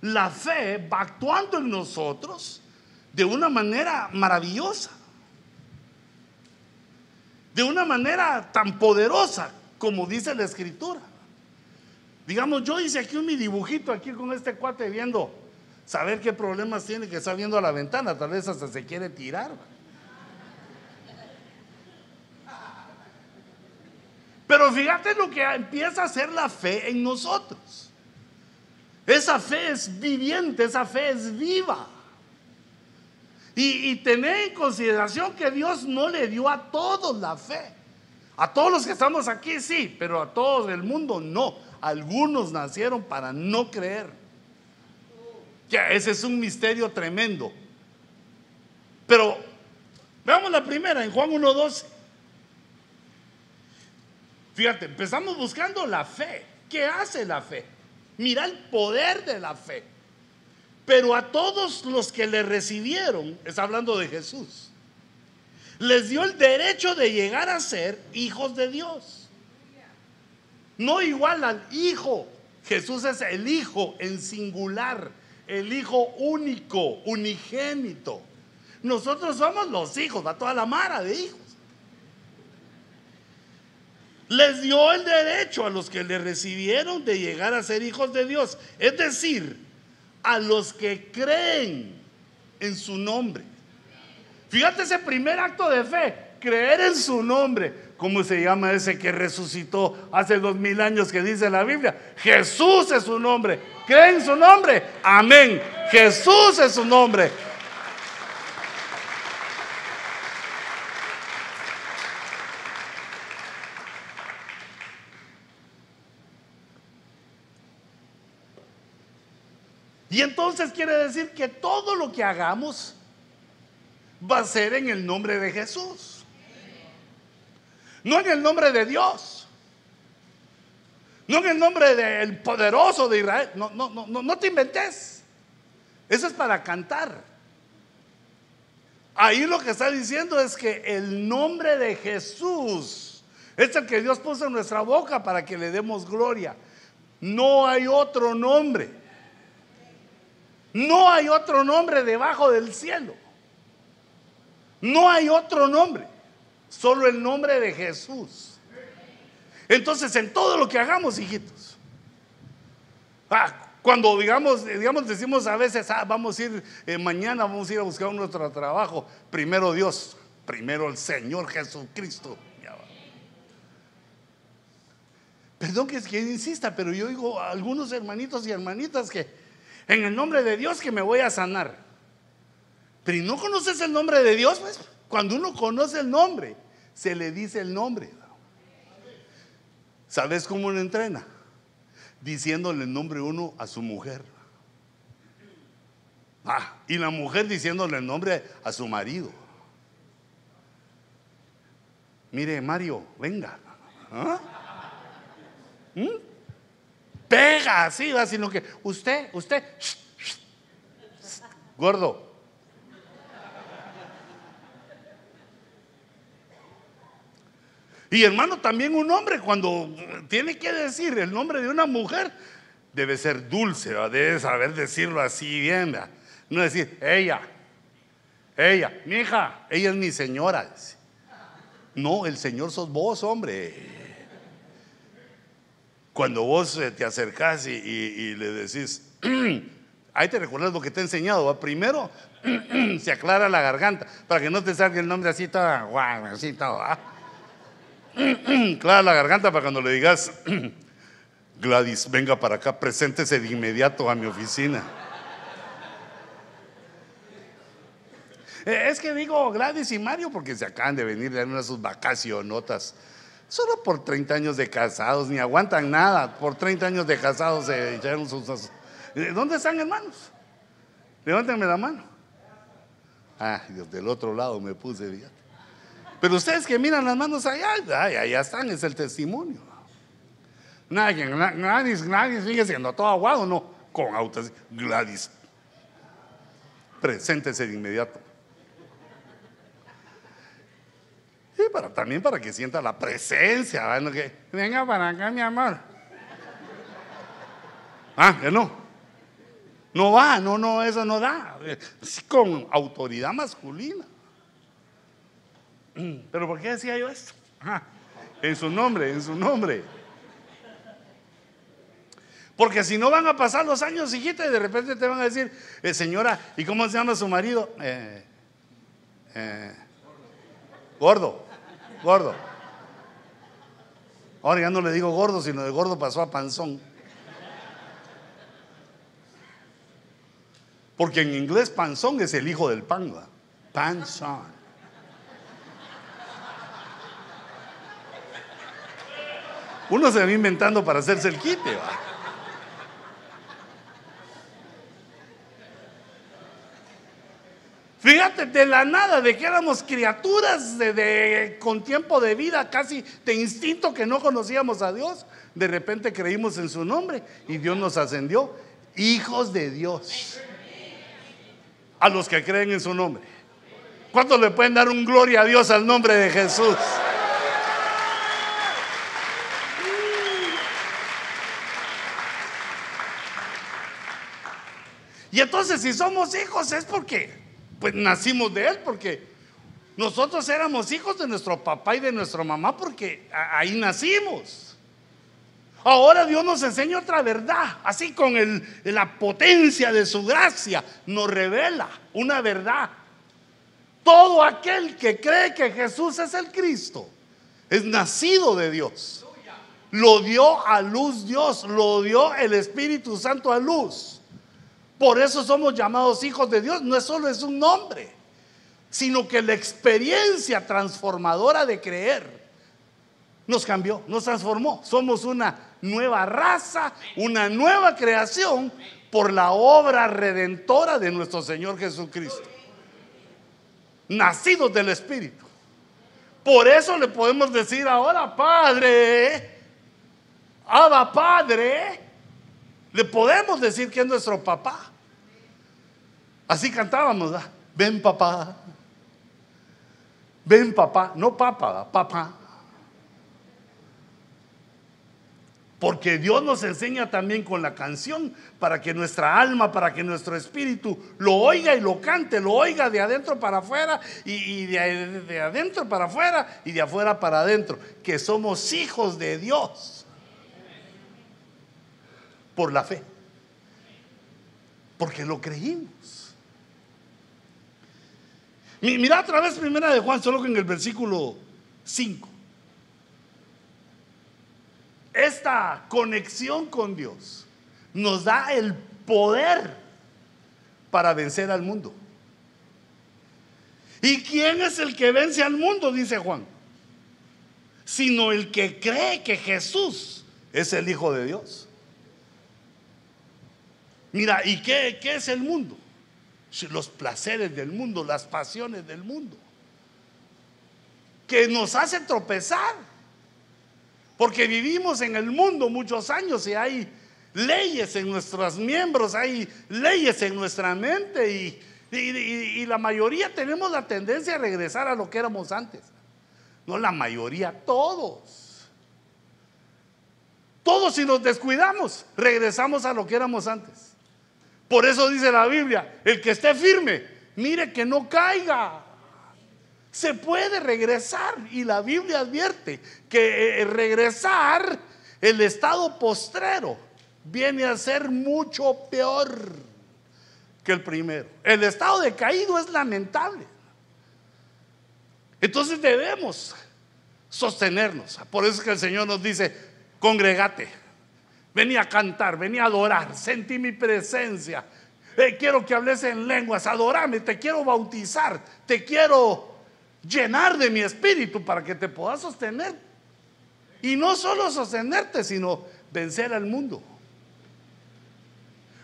la fe va actuando en nosotros de una manera maravillosa, de una manera tan poderosa como dice la escritura. Digamos, yo hice aquí un mi dibujito aquí con este cuate viendo, saber qué problemas tiene que está viendo a la ventana, tal vez hasta se quiere tirar. Pero fíjate lo que empieza a hacer la fe en nosotros. Esa fe es viviente, esa fe es viva. Y, y tener en consideración que Dios no le dio a todos la fe. A todos los que estamos aquí sí, pero a todos el mundo no. Algunos nacieron para no creer. Ya, ese es un misterio tremendo. Pero veamos la primera en Juan 1.12. Fíjate, empezamos buscando la fe. ¿Qué hace la fe? Mira el poder de la fe. Pero a todos los que le recibieron, está hablando de Jesús, les dio el derecho de llegar a ser hijos de Dios. No igual al hijo. Jesús es el hijo en singular, el hijo único, unigénito. Nosotros somos los hijos, va toda la mara de hijos les dio el derecho a los que le recibieron de llegar a ser hijos de Dios. Es decir, a los que creen en su nombre. Fíjate ese primer acto de fe, creer en su nombre. ¿Cómo se llama ese que resucitó hace dos mil años que dice la Biblia? Jesús es su nombre. ¿Cree en su nombre? Amén. Jesús es su nombre. Y entonces quiere decir que todo lo que hagamos va a ser en el nombre de Jesús. No en el nombre de Dios. No en el nombre del poderoso de Israel. No, no, no, no, no te inventes. Eso es para cantar. Ahí lo que está diciendo es que el nombre de Jesús es el que Dios puso en nuestra boca para que le demos gloria. No hay otro nombre. No hay otro nombre debajo del cielo. No hay otro nombre. Solo el nombre de Jesús. Entonces, en todo lo que hagamos, hijitos. Ah, cuando digamos, digamos, decimos a veces, ah, vamos a ir eh, mañana, vamos a ir a buscar nuestro trabajo. Primero Dios, primero el Señor Jesucristo. Perdón que, que insista, pero yo digo a algunos hermanitos y hermanitas que en el nombre de Dios que me voy a sanar. Pero no conoces el nombre de Dios, pues cuando uno conoce el nombre, se le dice el nombre. ¿Sabes cómo lo entrena? Diciéndole el nombre uno a su mujer. Ah, y la mujer diciéndole el nombre a su marido. Mire, Mario, venga. ¿Ah? ¿Mm? pega así, va, sino que usted, usted, gordo. Y hermano, también un hombre cuando tiene que decir el nombre de una mujer, debe ser dulce, debe saber decirlo así bien, no decir ella, ella, mi hija, ella es mi señora. No, el Señor sos vos, hombre. Cuando vos eh, te acercás y, le decís, ahí te recuerdas lo que te he enseñado. Primero se aclara la garganta para que no te salga el nombre así todo, guau, así todo. Aclara la garganta para cuando le digas, Gladys, venga para acá, preséntese de inmediato a mi oficina. Eh, Es que digo Gladys y Mario porque se acaban de venir de una sus vacacionotas. Solo por 30 años de casados, ni aguantan nada. Por 30 años de casados se echaron sus... ¿Dónde están, hermanos? Levántenme la mano. Ah, Dios, del otro lado me puse, fíjate. Pero ustedes que miran las manos allá, ay, allá están, es el testimonio. Nadie, na- Gladys, Gladys sigue siendo todo aguado, no, con autos. Gladys, preséntese de inmediato. Y para, también para que sienta la presencia, venga para acá, mi amor. Ah, que no. No va, no, no, eso no da. Sí, con autoridad masculina. Pero ¿por qué decía yo esto? Ajá. En su nombre, en su nombre. Porque si no van a pasar los años, hijita, y de repente te van a decir, eh, señora, ¿y cómo se llama su marido? Eh, eh, gordo, gordo. Ahora ya no le digo gordo, sino de gordo pasó a panzón. Porque en inglés panzón es el hijo del pan, ¿va? Panzón. Uno se va inventando para hacerse el quite, ¿va? Fíjate, de la nada, de que éramos criaturas de, con tiempo de vida, casi de instinto que no conocíamos a Dios, de repente creímos en su nombre y Dios nos ascendió, hijos de Dios, a los que creen en su nombre. ¿Cuántos le pueden dar un gloria a Dios al nombre de Jesús? Y entonces si somos hijos es porque pues nacimos de él porque nosotros éramos hijos de nuestro papá y de nuestra mamá porque ahí nacimos. Ahora Dios nos enseña otra verdad, así con el- la potencia de su gracia, nos revela una verdad. Todo aquel que cree que Jesús es el Cristo es nacido de Dios. Lo dio a luz Dios, lo dio el Espíritu Santo a luz. Por eso somos llamados hijos de Dios. No es solo es un nombre, sino que la experiencia transformadora de creer nos cambió, nos transformó. Somos una nueva raza, una nueva creación por la obra redentora de nuestro Señor Jesucristo. Nacidos del Espíritu. Por eso le podemos decir ahora, Padre, Abba Padre, le podemos decir que es nuestro papá. Así cantábamos. Ven papá. Ven papá, no papá, papá. Porque Dios nos enseña también con la canción para que nuestra alma, para que nuestro espíritu lo oiga y lo cante, lo oiga de adentro para afuera y, de adentro para afuera y de afuera para adentro, que somos hijos de Dios por la fe, porque lo creímos. Mi- Mira otra vez primera de Juan, solo que en el versículo 5. Esta conexión con Dios nos da el poder para vencer al mundo. ¿Y quién es el que vence al mundo? Dice Juan. Sino el que cree que Jesús es el Hijo de Dios. Mira, ¿y qué, qué es el mundo? Los placeres del mundo, las pasiones del mundo. Que nos hacen tropezar. Porque vivimos en el mundo muchos años y hay leyes en nuestros miembros, hay leyes en nuestra mente y- y la mayoría tenemos la tendencia a regresar a lo que éramos antes. No la mayoría, todos. Todos si nos descuidamos, regresamos a lo que éramos antes. Por eso dice la Biblia, el que esté firme, mire que no caiga. Se puede regresar y la Biblia advierte que eh, regresar, el estado postrero, viene a ser mucho peor que el primero. El estado de caído es lamentable. Entonces debemos sostenernos. Por eso es que el Señor nos dice, congregate, vení a cantar, vení a adorar, sentí mi presencia. Eh, quiero que hables en lenguas, adorame, te quiero bautizar, te quiero llenar de mi espíritu para que te puedas sostener. Y no solo sostenerte, sino vencer al mundo.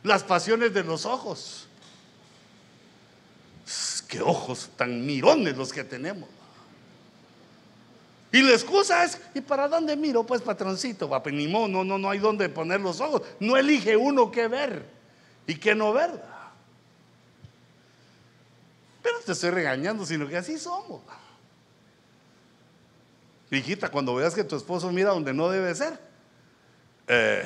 Las pasiones de los ojos. Qué ojos tan mirones los que tenemos. Y la excusa es, ¿y para dónde miro? Pues patroncito, va, pues ni no, no, no hay dónde poner los ojos. No elige uno qué ver y qué no ver. Pero te estoy regañando, sino que así somos. Hijita, cuando veas que tu esposo mira donde no debe ser, eh,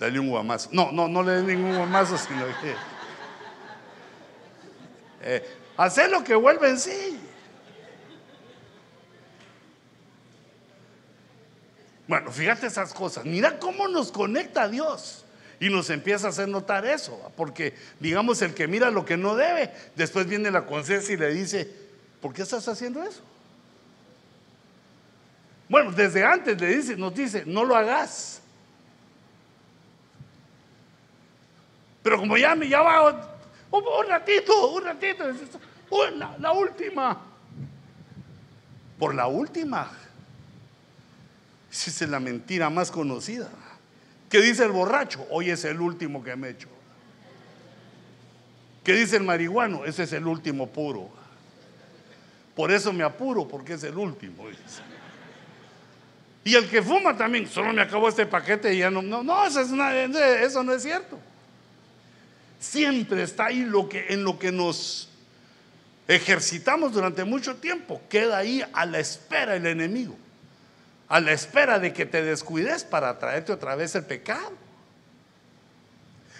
dale un guamazo. No, no, no le des ningún guamazo, sino que eh, lo que vuelve en sí. Bueno, fíjate esas cosas. Mira cómo nos conecta a Dios. Y nos empieza a hacer notar eso. Porque, digamos, el que mira lo que no debe, después viene la conciencia y le dice, ¿por qué estás haciendo eso? Bueno, desde antes le dice, nos dice, no lo hagas. Pero como ya me ya un, ratito, un ratito, la última. Por la última esa es la mentira más conocida. ¿Qué dice el borracho? Hoy es el último que me echo. ¿Qué dice el marihuano? Ese es el último puro. Por eso me apuro, porque es el último. Y el que fuma también, solo me acabó este paquete y ya no. No, no eso, eso no es cierto. Siempre está ahí lo que, en lo que nos ejercitamos durante mucho tiempo. Queda ahí a la espera el enemigo a la espera de que te descuides para traerte otra vez el pecado.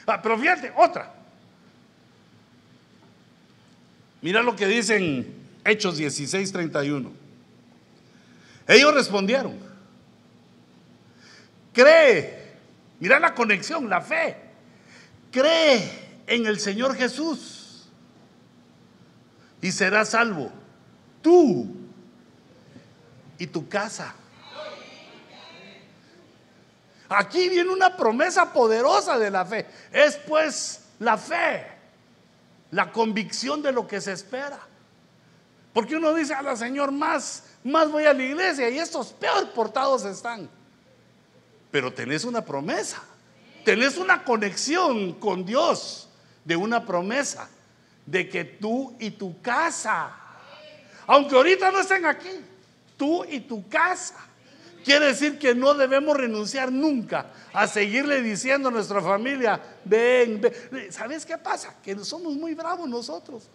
Ah, pero fíjate, otra. Mira lo que dicen Hechos 16, 31. Ellos respondieron, cree, mira la conexión, la fe, cree en el Señor Jesús y serás salvo, tú y tu casa. Aquí viene una promesa poderosa de la fe. Es pues la fe, la convicción de lo que se espera. Porque uno dice, a la Señor, más, más voy a la iglesia y estos peor portados están. Pero tenés una promesa, tenés una conexión con Dios de una promesa de que tú y tu casa, aunque ahorita no estén aquí, tú y tu casa Quiere decir que no debemos renunciar nunca a seguirle diciendo a nuestra familia, ven, ven. ¿Sabes qué pasa? Que somos muy bravos nosotros.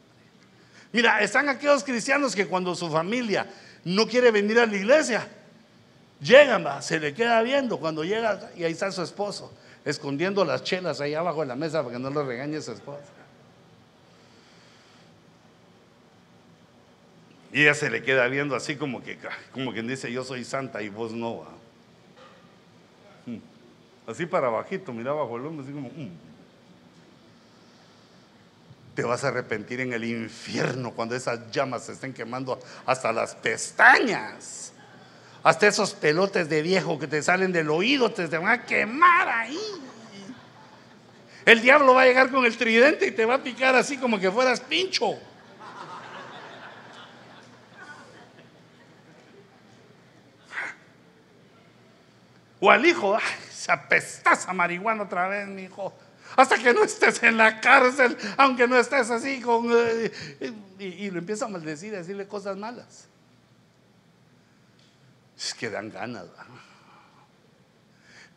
Mira, están aquellos cristianos que cuando su familia no quiere venir a la iglesia, llegan, se le queda viendo cuando llega y ahí está su esposo, escondiendo las chelas ahí abajo de la mesa para que no lo regañe su esposa. Y ella se le queda viendo así como que, como quien dice, yo soy santa y vos no. Hmm. Así para bajito, mira bajo el hombro, así como... Hmm. Te vas a arrepentir en el infierno cuando esas llamas se estén quemando hasta las pestañas. Hasta esos pelotes de viejo que te salen del oído te van a quemar ahí. El diablo va a llegar con el tridente y te va a picar así como que fueras pincho. O al hijo, ay, se apestaza marihuana otra vez, mi hijo. Hasta que no estés en la cárcel, aunque no estés así con... Eh, y, lo empieza a maldecir, a decirle cosas malas. Es que dan ganas.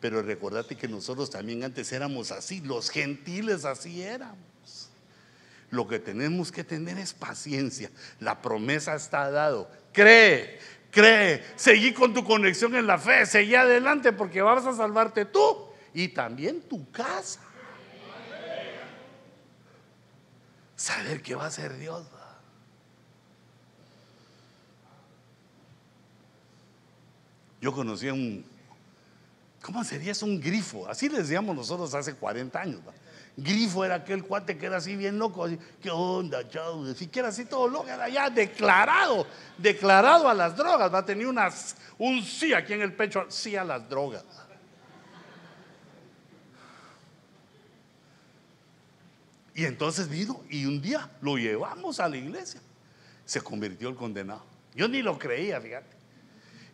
Pero recordate que nosotros también antes éramos así, los gentiles así éramos. Lo que tenemos que tener es paciencia. La promesa está dado. Cree, Cree, seguí con tu conexión en la fe, seguí adelante porque vas a salvarte tú y también tu casa. Saber que va a ser Dios. Yo conocí a un, ¿cómo sería? Es un grifo, así le decíamos nosotros hace 40 años. Grifo era aquel cuate que era así bien loco, así, ¿qué onda, chao? Siquiera así todo loco, era ya declarado, declarado a las drogas, va a tener unas, un sí aquí en el pecho, sí a las drogas. Y entonces vino y un día lo llevamos a la iglesia. Se convirtió el condenado. Yo ni lo creía, fíjate.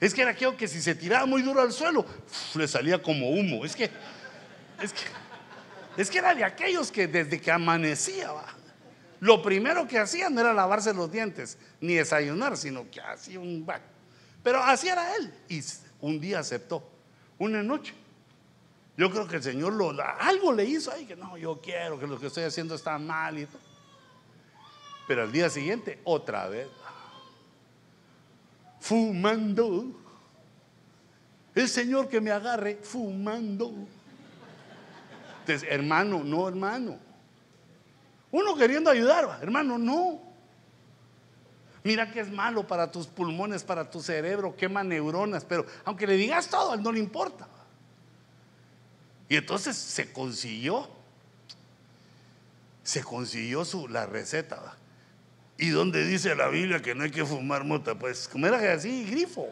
Es que era aquello que si se tiraba muy duro al suelo, le salía como humo. Es que, es que, es que era de aquellos que desde que amanecía, lo primero que hacían no era lavarse los dientes, ni desayunar, sino que hacía un... Pero así era él. Y un día aceptó, una noche. Yo creo que el Señor lo, algo le hizo ahí, que no, yo quiero, que lo que estoy haciendo está mal y todo. Pero al día siguiente, otra vez, fumando. El Señor que me agarre fumando. Entonces, hermano, no, hermano. Uno queriendo ayudar, hermano, no. Mira que es malo para tus pulmones, para tu cerebro, quema neuronas, pero aunque le digas todo, él no le importa. Y entonces se consiguió, se consiguió su, la receta. ¿Y donde dice la Biblia que no hay que fumar mota? Pues era así, grifo.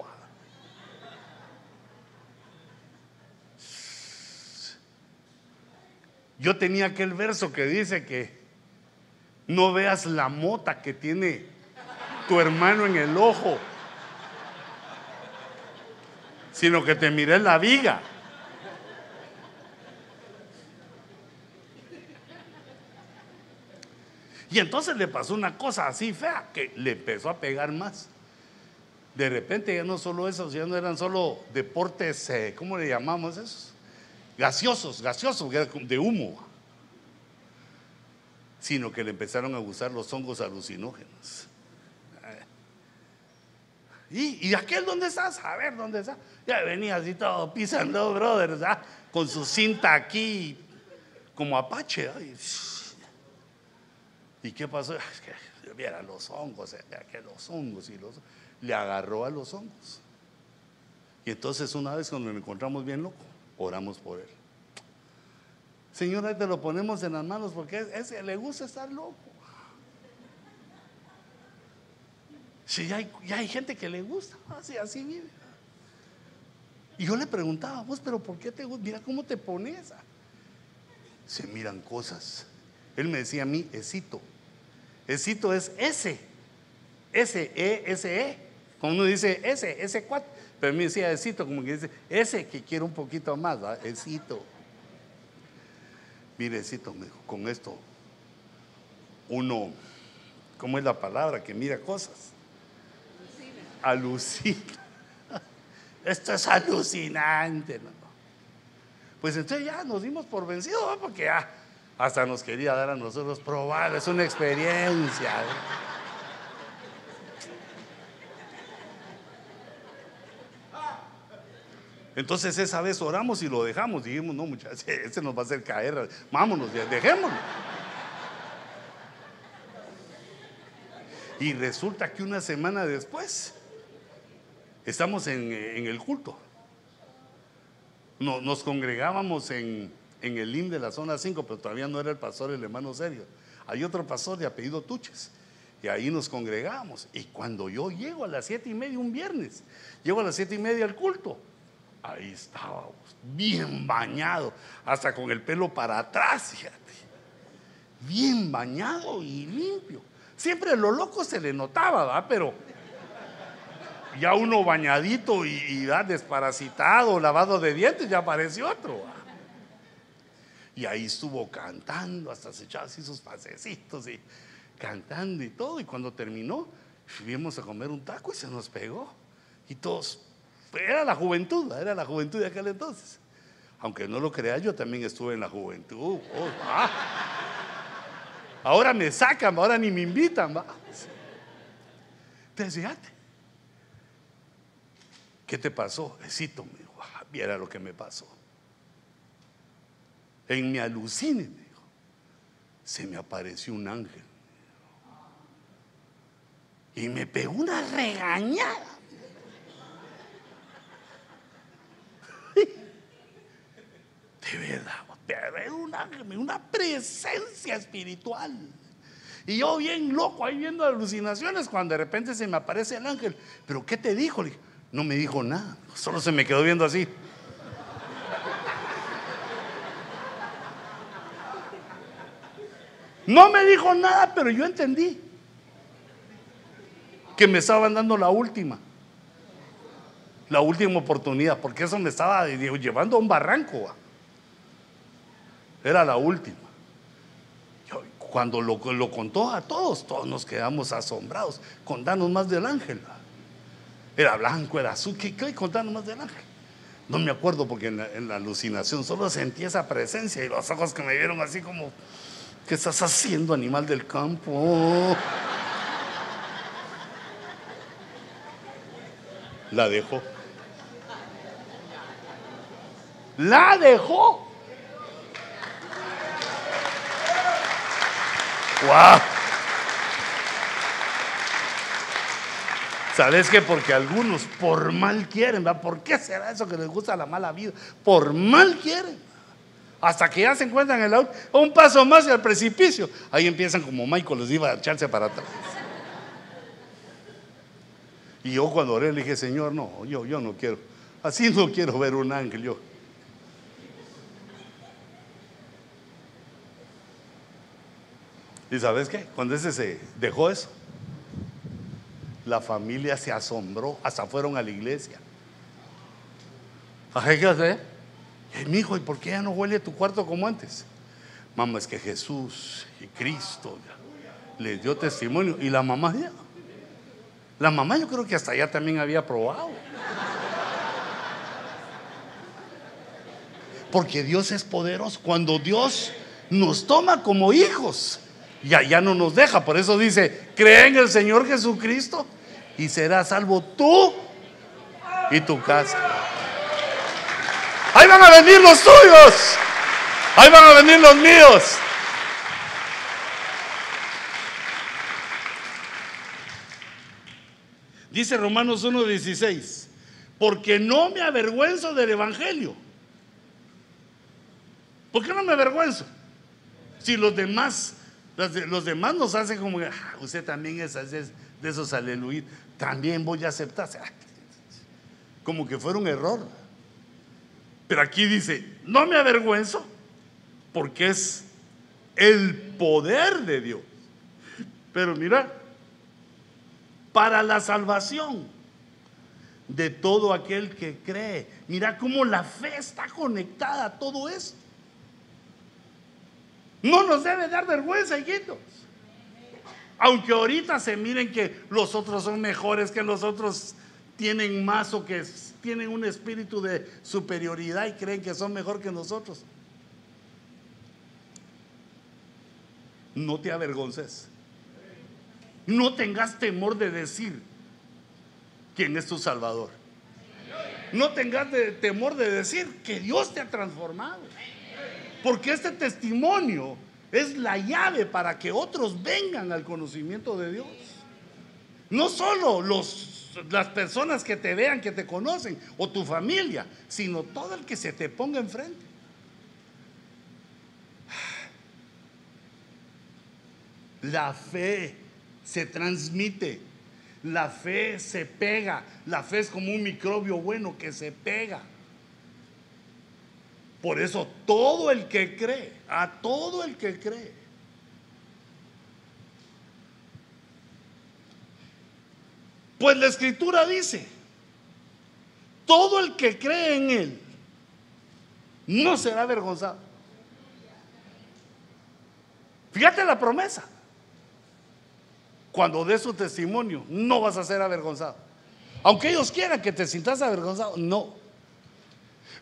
Yo tenía aquel verso que dice que no veas la mota que tiene tu hermano en el ojo, sino que te mires la viga. Y entonces le pasó una cosa así fea que le empezó a pegar más. De repente ya no solo eso, ya no eran solo deportes, eh, ¿cómo le llamamos esos? Gaseosos, gaseosos, de humo. Sino que le empezaron a gustar los hongos alucinógenos. ¿Y, ¿Y aquel dónde estás? A ver, ¿dónde está? Ya venía así todo pisando, brothers, con su cinta aquí, como apache. ¿Y qué pasó? Es que viera los hongos, eh, que los hongos y los le agarró a los hongos. Y entonces una vez cuando lo encontramos bien loco, oramos por él. Señor, te lo ponemos en las manos porque ese le gusta estar loco. Si ya hay, gente que le gusta, así, así vive. Y yo le preguntaba, vos, pero ¿por qué te gusta? Mira cómo te pones. Se miran cosas. Él me decía a mí, esito. Esito es S. S, E, S, E. Como uno dice S, S, 4. Pero mí decía esito, como que dice S, que quiero un poquito más. Esito. Mire, esito, con esto uno, ¿cómo es la palabra? Que mira cosas. Alucina. Esto es alucinante. ¿no? Pues entonces ya nos dimos por vencidos, porque ya hasta nos quería dar a nosotros probar, es una experiencia. Entonces esa vez oramos y lo dejamos. Dijimos, no muchachos, ese nos va a hacer caer. Vámonos, dejémoslo. Y resulta que una semana después estamos en, el culto. nos congregábamos en, en el IM de la zona 5, pero todavía no era el pastor el hermano serio. Hay otro pastor de apellido Tuches. Y ahí nos congregamos. Y cuando yo llego a las siete y media un viernes, llego a las siete y media al culto, ahí estábamos, bien bañado, hasta con el pelo para atrás, fíjate. Bien bañado y limpio. Siempre lo loco se le notaba, ¿va? Pero ya uno bañadito y, desparasitado, lavado de dientes, ya apareció otro. Y ahí estuvo cantando, hasta se echaba así sus pasecitos y cantando y todo. Y cuando terminó, fuimos a comer un taco y se nos pegó. Y todos, era la juventud, era la juventud de aquel entonces. Aunque no lo crea, yo también estuve en la juventud. Oh, ah. Ahora me sacan, ahora ni me invitan. ¿va? Entonces, fíjate. ¿Qué te pasó? Esito, me dijo, ah, viera lo que me pasó en mi alucine, me dijo, se me apareció un ángel. Y me pegó una regañada. De verdad, una, una presencia espiritual. Y yo bien loco ahí viendo alucinaciones cuando de repente se me aparece el ángel. ¿Pero qué te dijo? no me dijo nada, solo se me quedó viendo así. No me dijo nada, pero yo entendí que me estaban dando la última. La última oportunidad, porque eso me estaba llevando a un barranco. Era la última. cuando lo, contó a todos, todos nos quedamos asombrados. Contanos más del ángel. Era blanco, era azul. ¿Qué, qué contanos más del ángel? No me acuerdo porque en la, alucinación solo sentí esa presencia y los ojos que me vieron así como, ¿qué estás haciendo, animal del campo? La dejó. La dejó. ¡Wow! ¿Sabes qué? Porque algunos por mal quieren, ¿verdad? ¿Por qué será eso que les gusta la mala vida? Por mal quieren. Hasta que ya se encuentran en el un paso más y al precipicio. Ahí empiezan como Michael les iba a echarse para atrás. Y yo cuando oré le dije, Señor, no, yo, yo no quiero. Así no quiero ver un ángel yo. ¿Y sabes qué? Cuando ese se dejó eso, la familia se asombró, hasta fueron a la iglesia. ¿Qué hacer? Mi hijo, ¿y por qué ya no huele tu cuarto como antes? Mamá, es que Jesús y Cristo le dio testimonio. Y la mamá ya. La mamá yo creo que hasta allá también había probado. Porque Dios es poderoso. Cuando Dios nos toma como hijos, ya, ya no nos deja. Por eso dice, cree en el Señor Jesucristo y serás salvo tú y tu casa. Ahí van a venir los tuyos. Ahí van a venir los míos. Dice Romanos 1.16, porque no me avergüenzo del Evangelio. ¿Por qué no me avergüenzo? Si los demás los, demás nos hacen como, ah, usted también es, de esos aleluya, también voy a aceptar. Como que fuera un error. Pero aquí dice, no me avergüenzo porque es el poder de Dios. Pero mira, para la salvación de todo aquel que cree. Mira cómo la fe está conectada a todo esto. No nos debe dar vergüenza, hijitos. Aunque ahorita se miren que los otros son mejores, que los otros tienen más o que tienen un espíritu de superioridad y creen que son mejor que nosotros. No te avergonces. No tengas temor de decir quién es tu Salvador. No tengas temor de decir que Dios te ha transformado. Porque este testimonio es la llave para que otros vengan al conocimiento de Dios. No solo los, las personas que te vean, que te conocen, o tu familia, sino todo el que se te ponga enfrente. La fe se transmite, la fe se pega, la fe es como un microbio bueno que se pega. Por eso todo el que cree, a todo el que cree, pues la escritura dice, todo el que cree en Él no será avergonzado. Fíjate la promesa. Cuando des su testimonio, no vas a ser avergonzado. Aunque ellos quieran que te sientas avergonzado, no.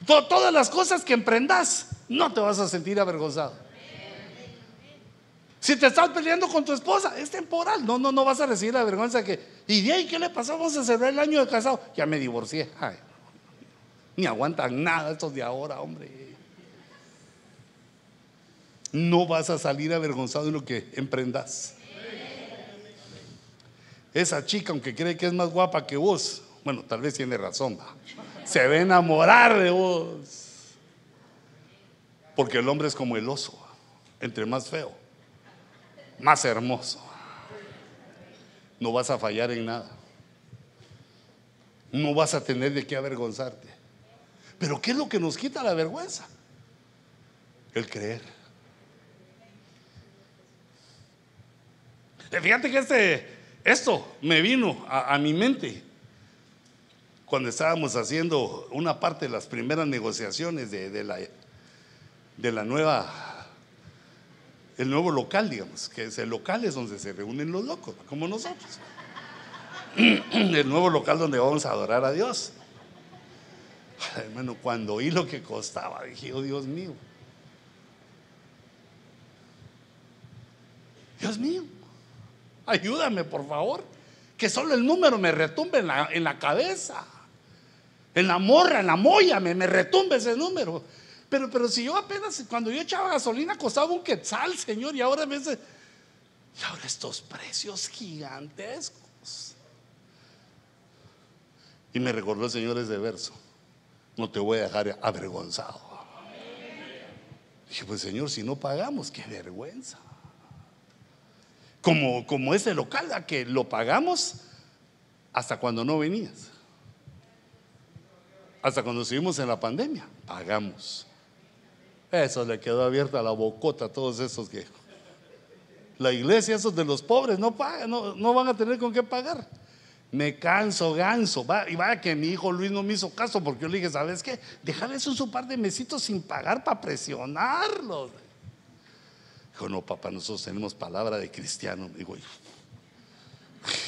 Todas las cosas que emprendas, no te vas a sentir avergonzado. Si te estás peleando con tu esposa, es temporal. No, no, no vas a recibir la vergüenza que. ¿Y de ahí qué le pasó? Vamos a celebrar el año de casado. Ya me divorcié. ni aguantan nada estos de ahora, hombre. No vas a salir avergonzado en lo que emprendas. Esa chica, aunque cree que es más guapa que vos, bueno, tal vez tiene razón, va se va a enamorar de vos. Porque el hombre es como el oso, entre más feo, más hermoso. No vas a fallar en nada. No vas a tener de qué avergonzarte. Pero ¿qué es lo que nos quita la vergüenza? El creer. Eh, Fíjate que este, esto me vino a, a mi mente cuando estábamos haciendo una parte de las primeras negociaciones de, de la, de la nueva, el nuevo local, digamos, que es el local es donde se reúnen los locos, como nosotros. El nuevo local donde vamos a adorar a Dios. Hermano, cuando oí lo que costaba, dije, oh Dios mío. Dios mío, ayúdame por favor. Que solo el número me retumbe en la, en la cabeza. En la morra, en la molla, me, me retumbe ese número. Pero, pero si yo apenas, cuando yo echaba gasolina costaba un quetzal, Señor, y ahora a veces, y ahora estos precios gigantescos. Y me recordó el Señor ese verso. No te voy a dejar avergonzado. Dije, pues Señor, si no pagamos, qué vergüenza. Como, como ese local a que lo pagamos hasta cuando no venías. Hasta cuando estuvimos en la pandemia, pagamos. Eso le quedó abierta la bocota a todos esos que... La iglesia, esos de los pobres, no pagan, no, no van a tener con qué pagar. Me canso, ganso. Va, y vaya que mi hijo Luis no me hizo caso porque yo le dije, ¿sabes qué? Dejarles un su par de mesitos sin pagar para presionarlos. Dijo, no, papá, nosotros tenemos palabra de cristiano. Digo,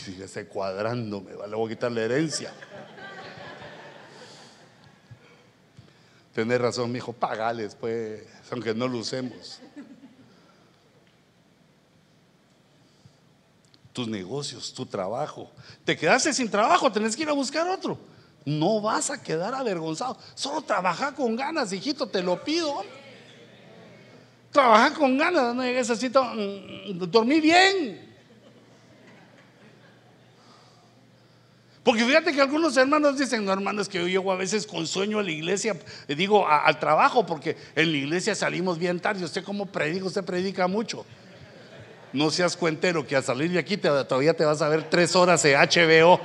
dígase cuadrándome, le voy a quitar la herencia. Tenés razón, mi hijo, pagales, pues, aunque no lo usemos. Tus negocios, tu trabajo. Te quedaste sin trabajo, tenés que ir a buscar otro. No vas a quedar avergonzado. Solo trabaja con ganas, hijito, te lo pido. Trabaja con ganas, no necesito mm, dormir bien. Porque fíjate que algunos hermanos dicen, no hermanos, que yo llego a veces con sueño a la iglesia, eh, digo, al trabajo, porque en la iglesia salimos bien tarde. Usted como predica, usted predica mucho. No seas cuentero que al salir de aquí todavía te vas a ver tres horas de HBO.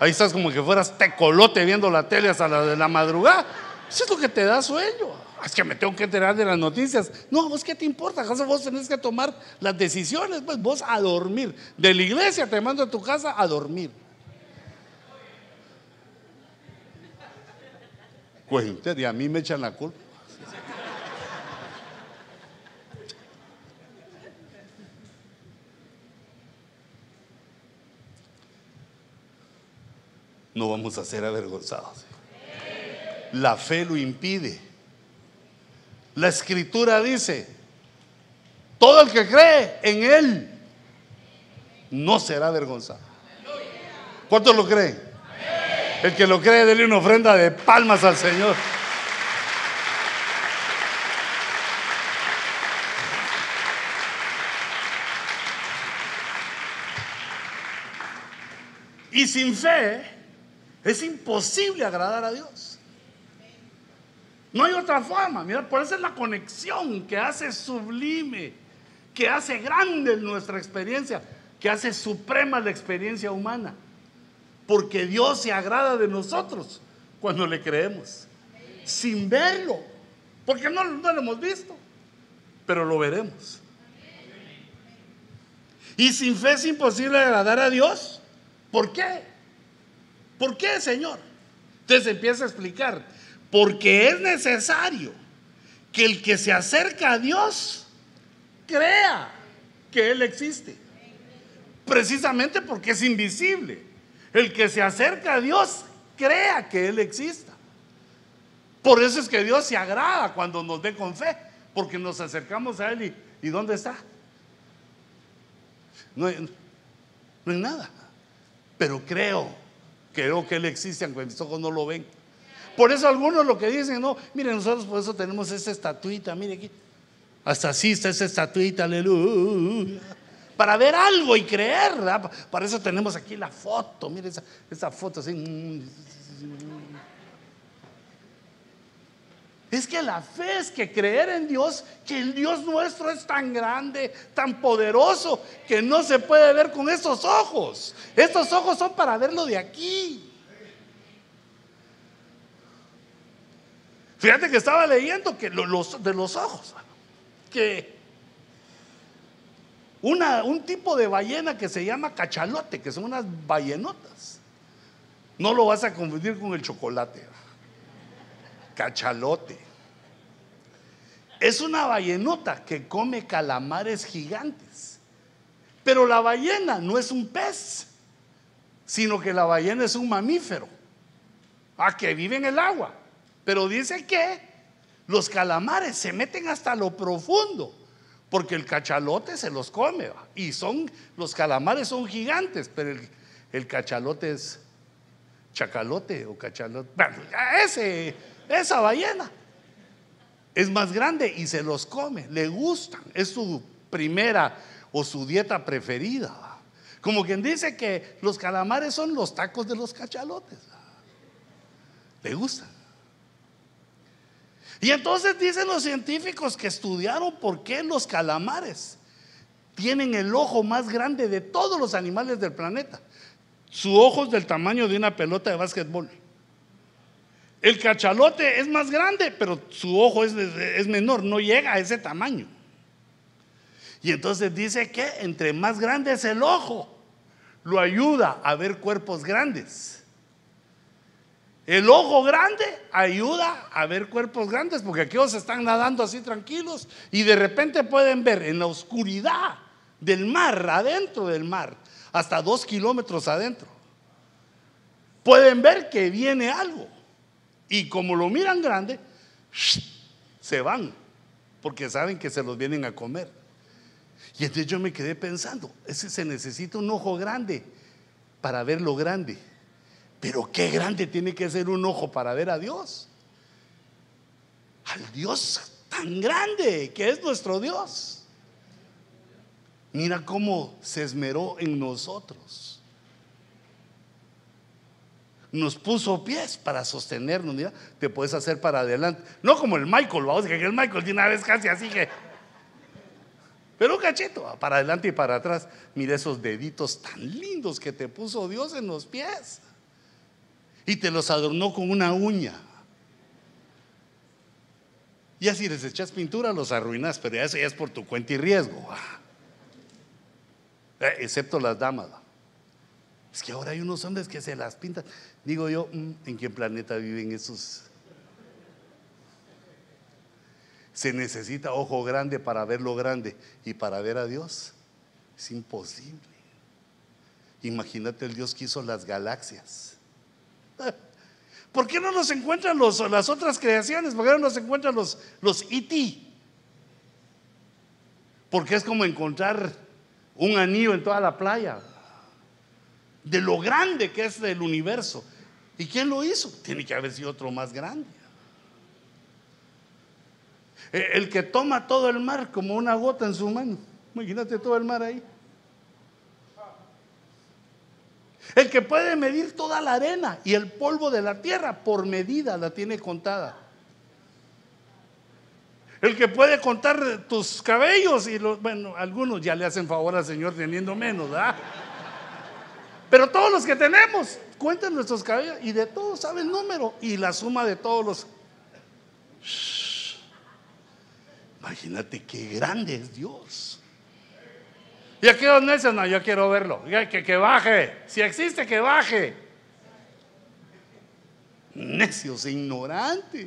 Ahí estás como que fueras tecolote viendo la tele hasta la de la madrugada. Eso es lo que te da sueño. Es que me tengo que enterar de las noticias. No, vos qué te importa, ¿Acaso vos tenés que tomar las decisiones, pues vos a dormir. De la iglesia te mando a tu casa a dormir. Cuente, y a mí me echan la culpa. No vamos a ser avergonzados. La fe lo impide. La escritura dice, todo el que cree en Él no será avergonzado. ¿Cuántos lo creen? El que lo cree, dele una ofrenda de palmas al Señor. Y sin fe es imposible agradar a Dios. No hay otra forma. Mira, por eso es la conexión que hace sublime, que hace grande nuestra experiencia, que hace suprema la experiencia humana. Porque Dios se agrada de nosotros cuando le creemos, sin verlo, porque no, no lo hemos visto, pero lo veremos. Y sin fe es imposible agradar a Dios. ¿Por qué? ¿Por qué, Señor? Entonces empieza a explicar. Porque es necesario que el que se acerca a Dios crea que Él existe. Precisamente porque es invisible. El que se acerca a Dios crea que Él exista. Por eso es que Dios se agrada cuando nos ve con fe, porque nos acercamos a Él y, ¿y dónde está? No hay, no hay nada. Pero creo, creo que Él existe, aunque mis ojos no lo ven. Por eso algunos lo que dicen, no, miren, nosotros por eso tenemos esta estatuita, mire aquí. Hasta así está esa estatuita, aleluya. Para ver algo y creer, ¿verdad? Para eso tenemos aquí la foto, mire esa, esa foto así. Es que la fe es que creer en Dios, que el Dios nuestro es tan grande, tan poderoso, que no se puede ver con estos ojos. Estos ojos son para verlo de aquí. Fíjate que estaba leyendo que lo- los, de los ojos, que una, un tipo de ballena que se llama cachalote, que son unas ballenotas. No lo vas a confundir con el chocolate. Cachalote. Es una ballenota que come calamares gigantes. Pero la ballena no es un pez, sino que la ballena es un mamífero. A que vive en el agua. Pero dice que los calamares se meten hasta lo profundo porque el cachalote se los come. Y son, los calamares son gigantes, pero el, cachalote es chacalote o cachalote. ese, esa ballena es más grande y se los come, le gustan, es su primera o su dieta preferida. Como quien dice que los calamares son los tacos de los cachalotes. Le gustan. Y entonces dicen los científicos que estudiaron por qué los calamares tienen el ojo más grande de todos los animales del planeta. Su ojo es del tamaño de una pelota de básquetbol. El cachalote es más grande, pero su ojo es, es menor, no llega a ese tamaño. Y entonces dice que entre más grande es el ojo, lo ayuda a ver cuerpos grandes. El ojo grande ayuda a ver cuerpos grandes porque aquellos están nadando así tranquilos y de repente pueden ver en la oscuridad del mar, adentro del mar, hasta dos kilómetros adentro. Pueden ver que viene algo y como lo miran grande, se van porque saben que se los vienen a comer. Y entonces yo me quedé pensando, ese se necesita un ojo grande para ver lo grande. Pero qué grande tiene que ser un ojo para ver a Dios. Al Dios tan grande que es nuestro Dios. Mira cómo se esmeró en nosotros. Nos puso pies para sostenernos. Mira, te puedes hacer para adelante. No como el Michael, vamos, que el Michael de una vez casi así que. Pero un cachito, para adelante y para atrás. Mira esos deditos tan lindos que te puso Dios en los pies y te los adornó con una uña. Y así les echas pintura, los arruinas, pero eso ya es por tu cuenta y riesgo. Eh, excepto las damas. Es que ahora hay unos hombres que se las pintan. Digo yo, mm, ¿en qué planeta viven esos? Se necesita ojo grande para ver lo grande y para ver a Dios. Es imposible. Imagínate el Dios que hizo las galaxias. ¿Por qué no nos encuentran los, las otras creaciones? ¿Por qué no nos encuentran los, los IT? Porque es como encontrar un anillo en toda la playa. De lo grande que es el universo. ¿Y quién lo hizo? Tiene que haber sido otro más grande. E, el que toma todo el mar como una gota en su mano. Imagínate todo el mar ahí. El que puede medir toda la arena y el polvo de la tierra por medida la tiene contada. El que puede contar tus cabellos y los, bueno, algunos ya le hacen favor al Señor teniendo menos, ¿verdad? Pero todos los que tenemos cuentan nuestros cabellos y de todos sabe el número y la suma de todos los. Imagínate qué grande es Dios. Y aquí los necios, no, yo quiero verlo. Que, que baje. Si existe, que baje. Necios e ignorantes.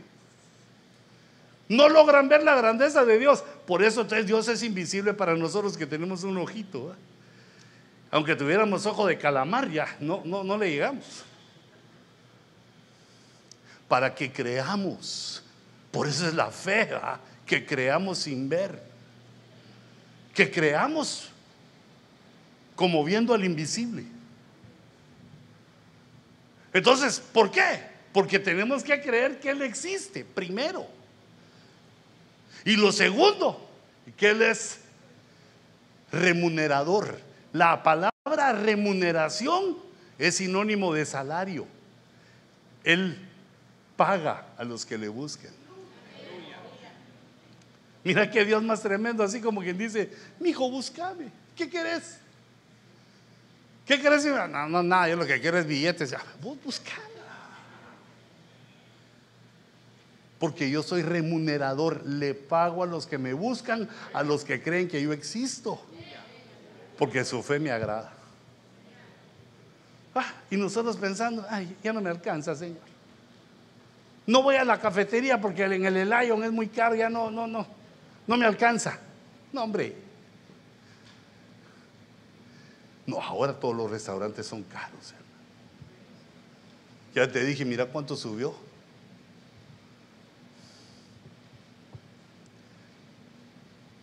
No logran ver la grandeza de Dios. Por eso entonces Dios es invisible para nosotros que tenemos un ojito. Aunque tuviéramos ojo de calamar, ya no, no, no le llegamos. Para que creamos. Por eso es la fe, que creamos sin ver. Que creamos como viendo al invisible. Entonces, ¿por qué? Porque tenemos que creer que Él existe, primero. Y lo segundo, que Él es remunerador. La palabra remuneración es sinónimo de salario. Él paga a los que le busquen. Mira qué Dios más tremendo, así como quien dice, mi hijo, búscame. ¿Qué querés? ¿Qué quieres No, no, nada, yo lo que quiero es billetes. Ya, vos Porque yo soy remunerador, le pago a los que me buscan, a los que creen que yo existo. Porque su fe me agrada. Ah, y nosotros pensando, ay, ya no me alcanza, Señor. No voy a la cafetería porque en el Lion es muy caro, ya no, no, no, no me alcanza. No, hombre. No, ahora todos los restaurantes son caros. Ya te dije, mira cuánto subió.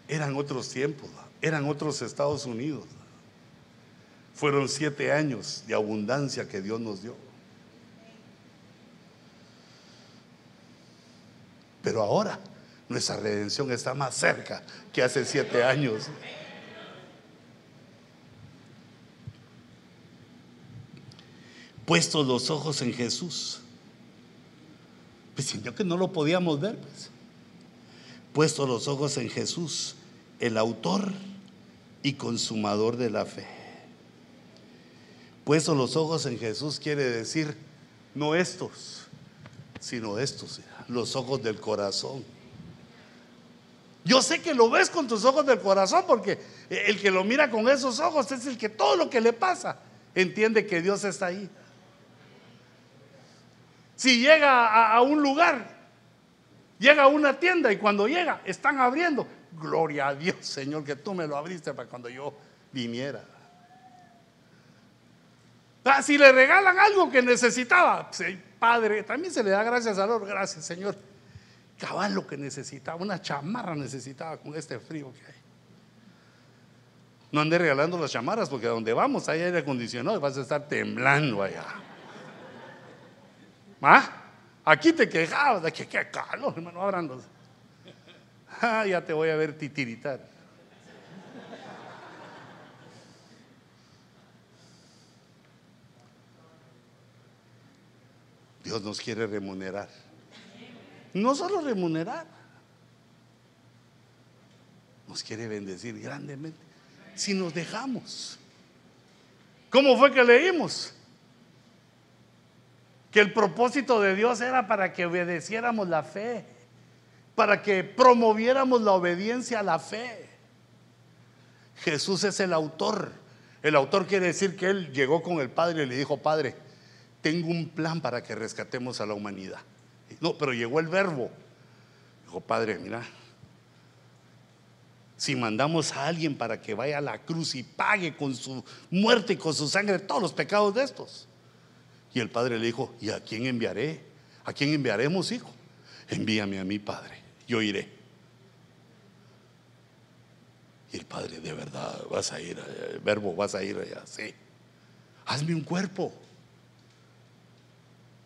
Eran otros tiempos, eran otros Estados Unidos. Fueron siete años de abundancia que Dios nos dio. Pero ahora nuestra redención está más cerca que hace siete años. Puestos los ojos en Jesús. Pues yo que no lo podíamos ver, pues. Puestos los ojos en Jesús, el autor y consumador de la fe. Puestos los ojos en Jesús quiere decir no estos, sino estos, los ojos del corazón. Yo sé que lo ves con tus ojos del corazón porque el que lo mira con esos ojos es el que todo lo que le pasa entiende que Dios está ahí. Si llega a, un lugar, llega a una tienda y cuando llega están abriendo, gloria a Dios Señor que tú me lo abriste para cuando yo viniera. Ah, si le regalan algo que necesitaba, Padre, también se le da gracias a Dios, gracias Señor cabal lo que necesitaba, una chamarra necesitaba con este frío que hay. No ande regalando las chamarras porque a donde vamos hay aire acondicionado y vas a estar temblando allá. ¿Ah? Aquí te quejabas de que qué calor, hermano, abrando. Ah, ya te voy a ver titiritar. Dios nos quiere remunerar. No solo remunerar, nos quiere bendecir grandemente si nos dejamos. ¿Cómo fue que leímos? Que el propósito de Dios era para que obedeciéramos la fe, para que promoviéramos la obediencia a la fe. Jesús es el autor. El autor quiere decir que él llegó con el Padre y le dijo, Padre, tengo un plan para que rescatemos a la humanidad. No, pero llegó el verbo. Dijo, Padre, mira, si mandamos a alguien para que vaya a la cruz y pague con su muerte y con su sangre todos los pecados de estos. Y el padre le dijo, ¿y a quién enviaré? ¿A quién enviaremos, hijo? Envíame a mi padre, yo iré. Y el padre, de verdad, vas a ir, verbo, vas a ir allá, sí. Hazme un cuerpo.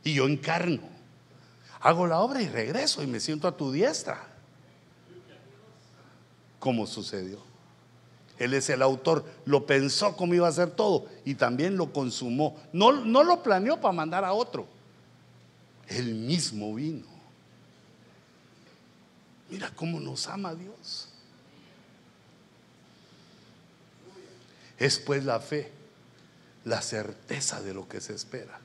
Y yo encarno hago la obra y regreso y me siento a tu diestra. Como sucedió. Él es el autor, lo pensó cómo iba a hacer todo y también lo consumó. No, no lo planeó para mandar a otro. Él mismo vino. Mira cómo nos ama Dios. Es pues la fe, la certeza de lo que se espera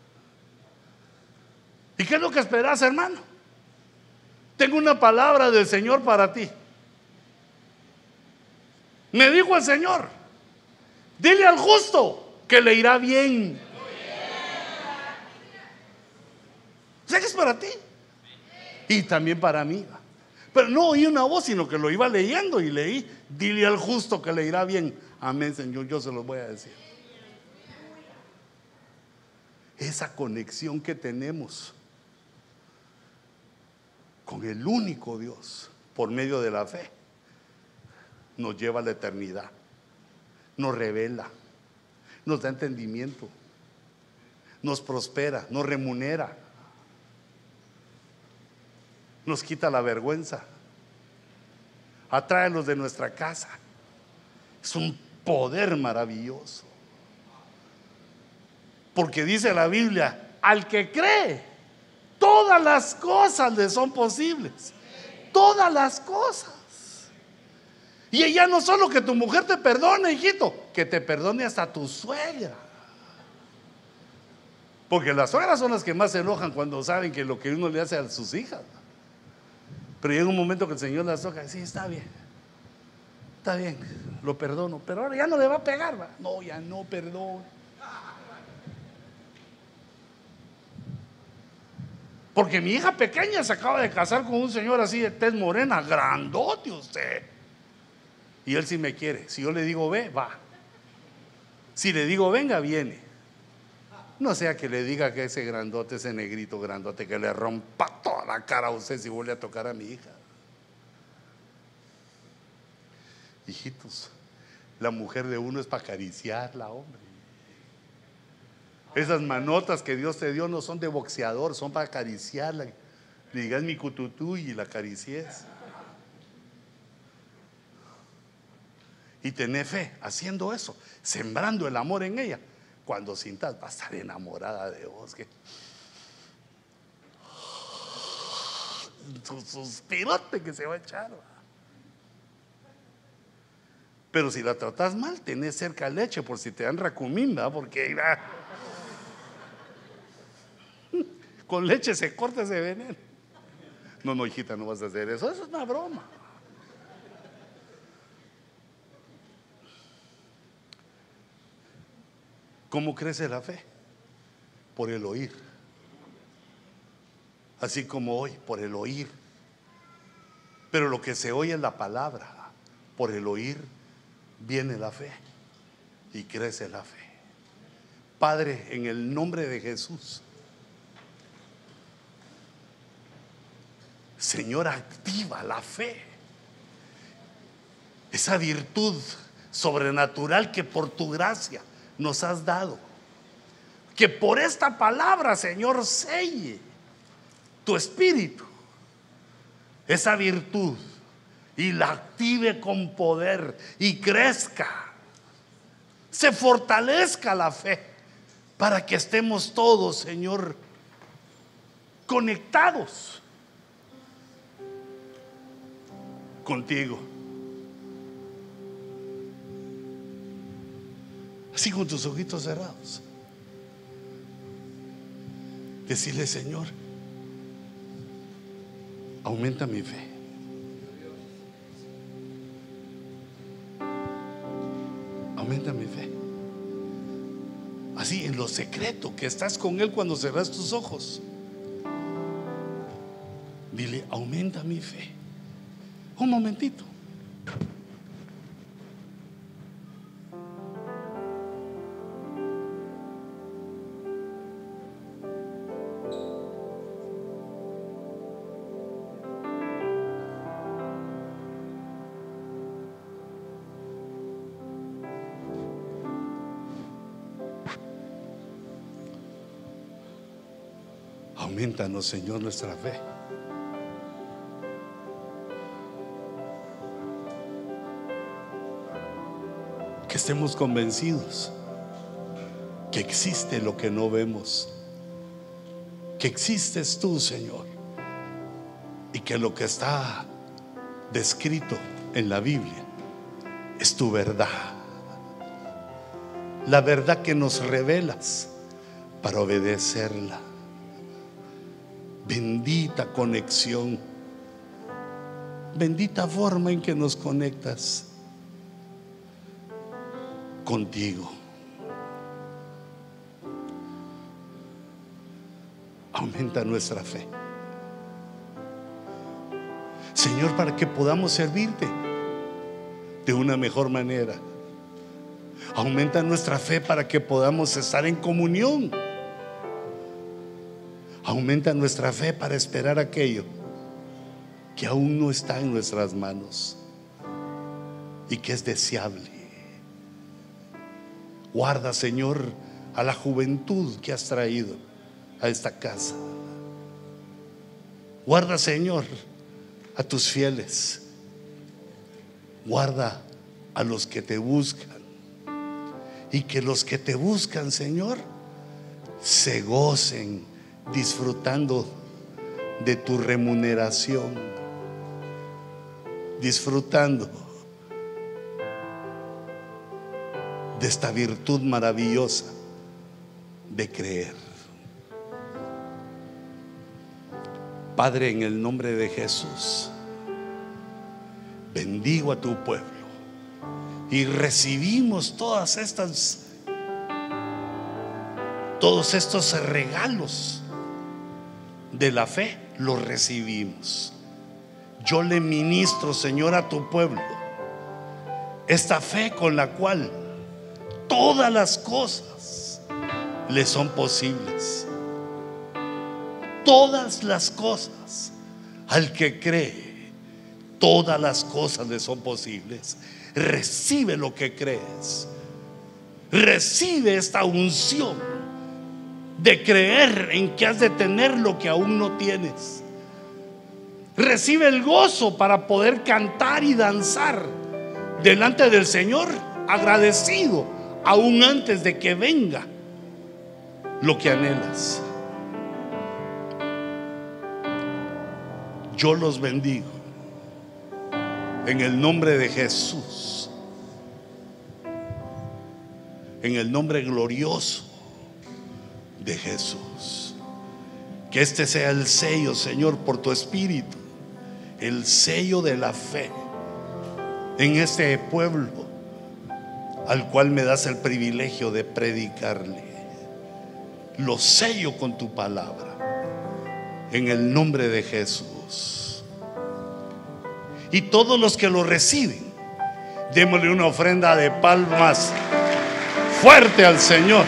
¿Y qué es lo que esperas, hermano? Tengo una palabra del Señor para ti. Me dijo el Señor, dile al justo que le irá bien. Sé que es para ti. Y también para mí. Pero no oí una voz, sino que lo iba leyendo y leí, dile al justo que le irá bien. Amén, Señor, yo se lo voy a decir. Esa conexión que tenemos con el único Dios por medio de la fe, nos lleva a la eternidad, nos revela, nos da entendimiento, nos prospera, nos remunera, nos quita la vergüenza, atrae los de nuestra casa. Es un poder maravilloso. Porque dice la Biblia, al que cree, Todas las cosas le son posibles. Todas las cosas. Y ella no solo que tu mujer te perdone, hijito, que te perdone hasta tu suegra. Porque las suegras son las que más se enojan cuando saben que lo que uno le hace a sus hijas. Pero llega un momento que el Señor las toca, sí, está bien. está bien, lo perdono, pero ahora ya no le va a pegar, ¿va? No, ya no perdono. Porque mi hija pequeña se acaba de casar con un señor así de tez morena, grandote usted. Y él sí me quiere. Si yo le digo ve, va. Si le digo venga, viene. No sea que le diga que ese grandote, ese negrito grandote, que le rompa toda la cara a usted si vuelve a tocar a mi hija. Hijitos, la mujer de uno es para acariciarla, hombre. Esas manotas que Dios te dio no son de boxeador, son para acariciarla. Le digas mi cututú y la acaricies. Y tener fe haciendo eso, sembrando el amor en ella. Cuando sintas, va a estar enamorada de vos. Que... Su suspirote que se va a echar. Pero si la tratas mal, tenés cerca leche por si te dan racumimba, porque con leche se corta ese veneno. No, no, hijita, no vas a hacer eso. Eso es una broma. ¿Cómo crece la fe? Por el oír. Así como hoy, por el oír. Pero lo que se oye es la palabra. Por el oír viene la fe y crece la fe. Padre, en el nombre de Jesús, Señor, activa la fe. Esa virtud sobrenatural que por tu gracia nos has dado. Que por esta palabra, Señor, selle tu espíritu. Esa virtud y la active con poder y crezca. Se fortalezca la fe para que estemos todos, Señor, conectados contigo. Así con tus ojitos cerrados. Decirle, Señor, aumenta mi fe. Aumenta mi fe. Así en lo secreto, que estás con Él cuando cerras tus ojos. Dile, aumenta mi fe. Un momentito. Señor, nuestra fe. Que estemos convencidos que existe lo que no vemos, que existes tú, Señor, y que lo que está descrito en la Biblia es tu verdad. La verdad que nos revelas para obedecerla. Bendita conexión. Bendita forma en que nos conectas contigo. Aumenta nuestra fe. Señor, para que podamos servirte de una mejor manera. Aumenta nuestra fe para que podamos estar en comunión. Aumenta nuestra fe para esperar aquello que aún no está en nuestras manos y que es deseable. Guarda, Señor, a la juventud que has traído a esta casa. Guarda, Señor, a tus fieles. Guarda a los que te buscan. Y que los que te buscan, Señor, se gocen disfrutando de tu remuneración, disfrutando de esta virtud maravillosa de creer. Padre, en el nombre de Jesús, bendigo a tu pueblo y recibimos todas estas todos estos regalos de la fe los recibimos. Yo le ministro, Señor, a tu pueblo esta fe con la cual todas las cosas le son posibles. Todas las cosas al que cree, todas las cosas le son posibles. Recibe lo que crees. Recibe esta unción de creer en que has de tener lo que aún no tienes. Recibe el gozo para poder cantar y danzar delante del Señor, agradecido aún antes de que venga lo que anhelas. Yo los bendigo en el nombre de Jesús, en el nombre glorioso de Jesús. Que este sea el sello, Señor, por tu espíritu, el sello de la fe en este pueblo al cual me das el privilegio de predicarle. Lo sello con tu palabra, en el nombre de Jesús. Y todos los que lo reciben, démosle una ofrenda de palmas fuerte al Señor.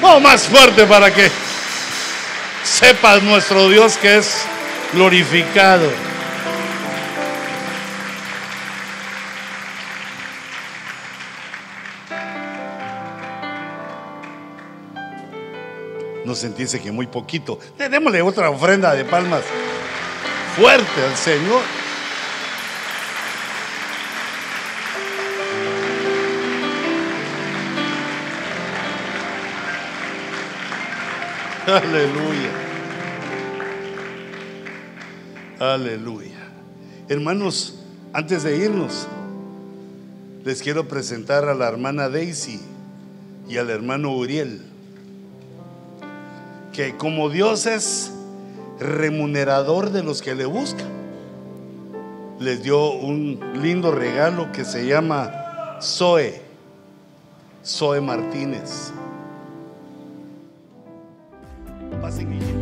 Oh, más fuerte para que sepas nuestro Dios que es glorificado. No sentirse que muy poquito. Démosle otra ofrenda de palmas fuerte al Señor. Aleluya. Aleluya. Hermanos, antes de irnos, les quiero presentar a la hermana Daisy y al hermano Uriel, que como Dios es remunerador de los que le buscan, les dio un lindo regalo que se llama Zoe, Zoe Martínez. blessing to you.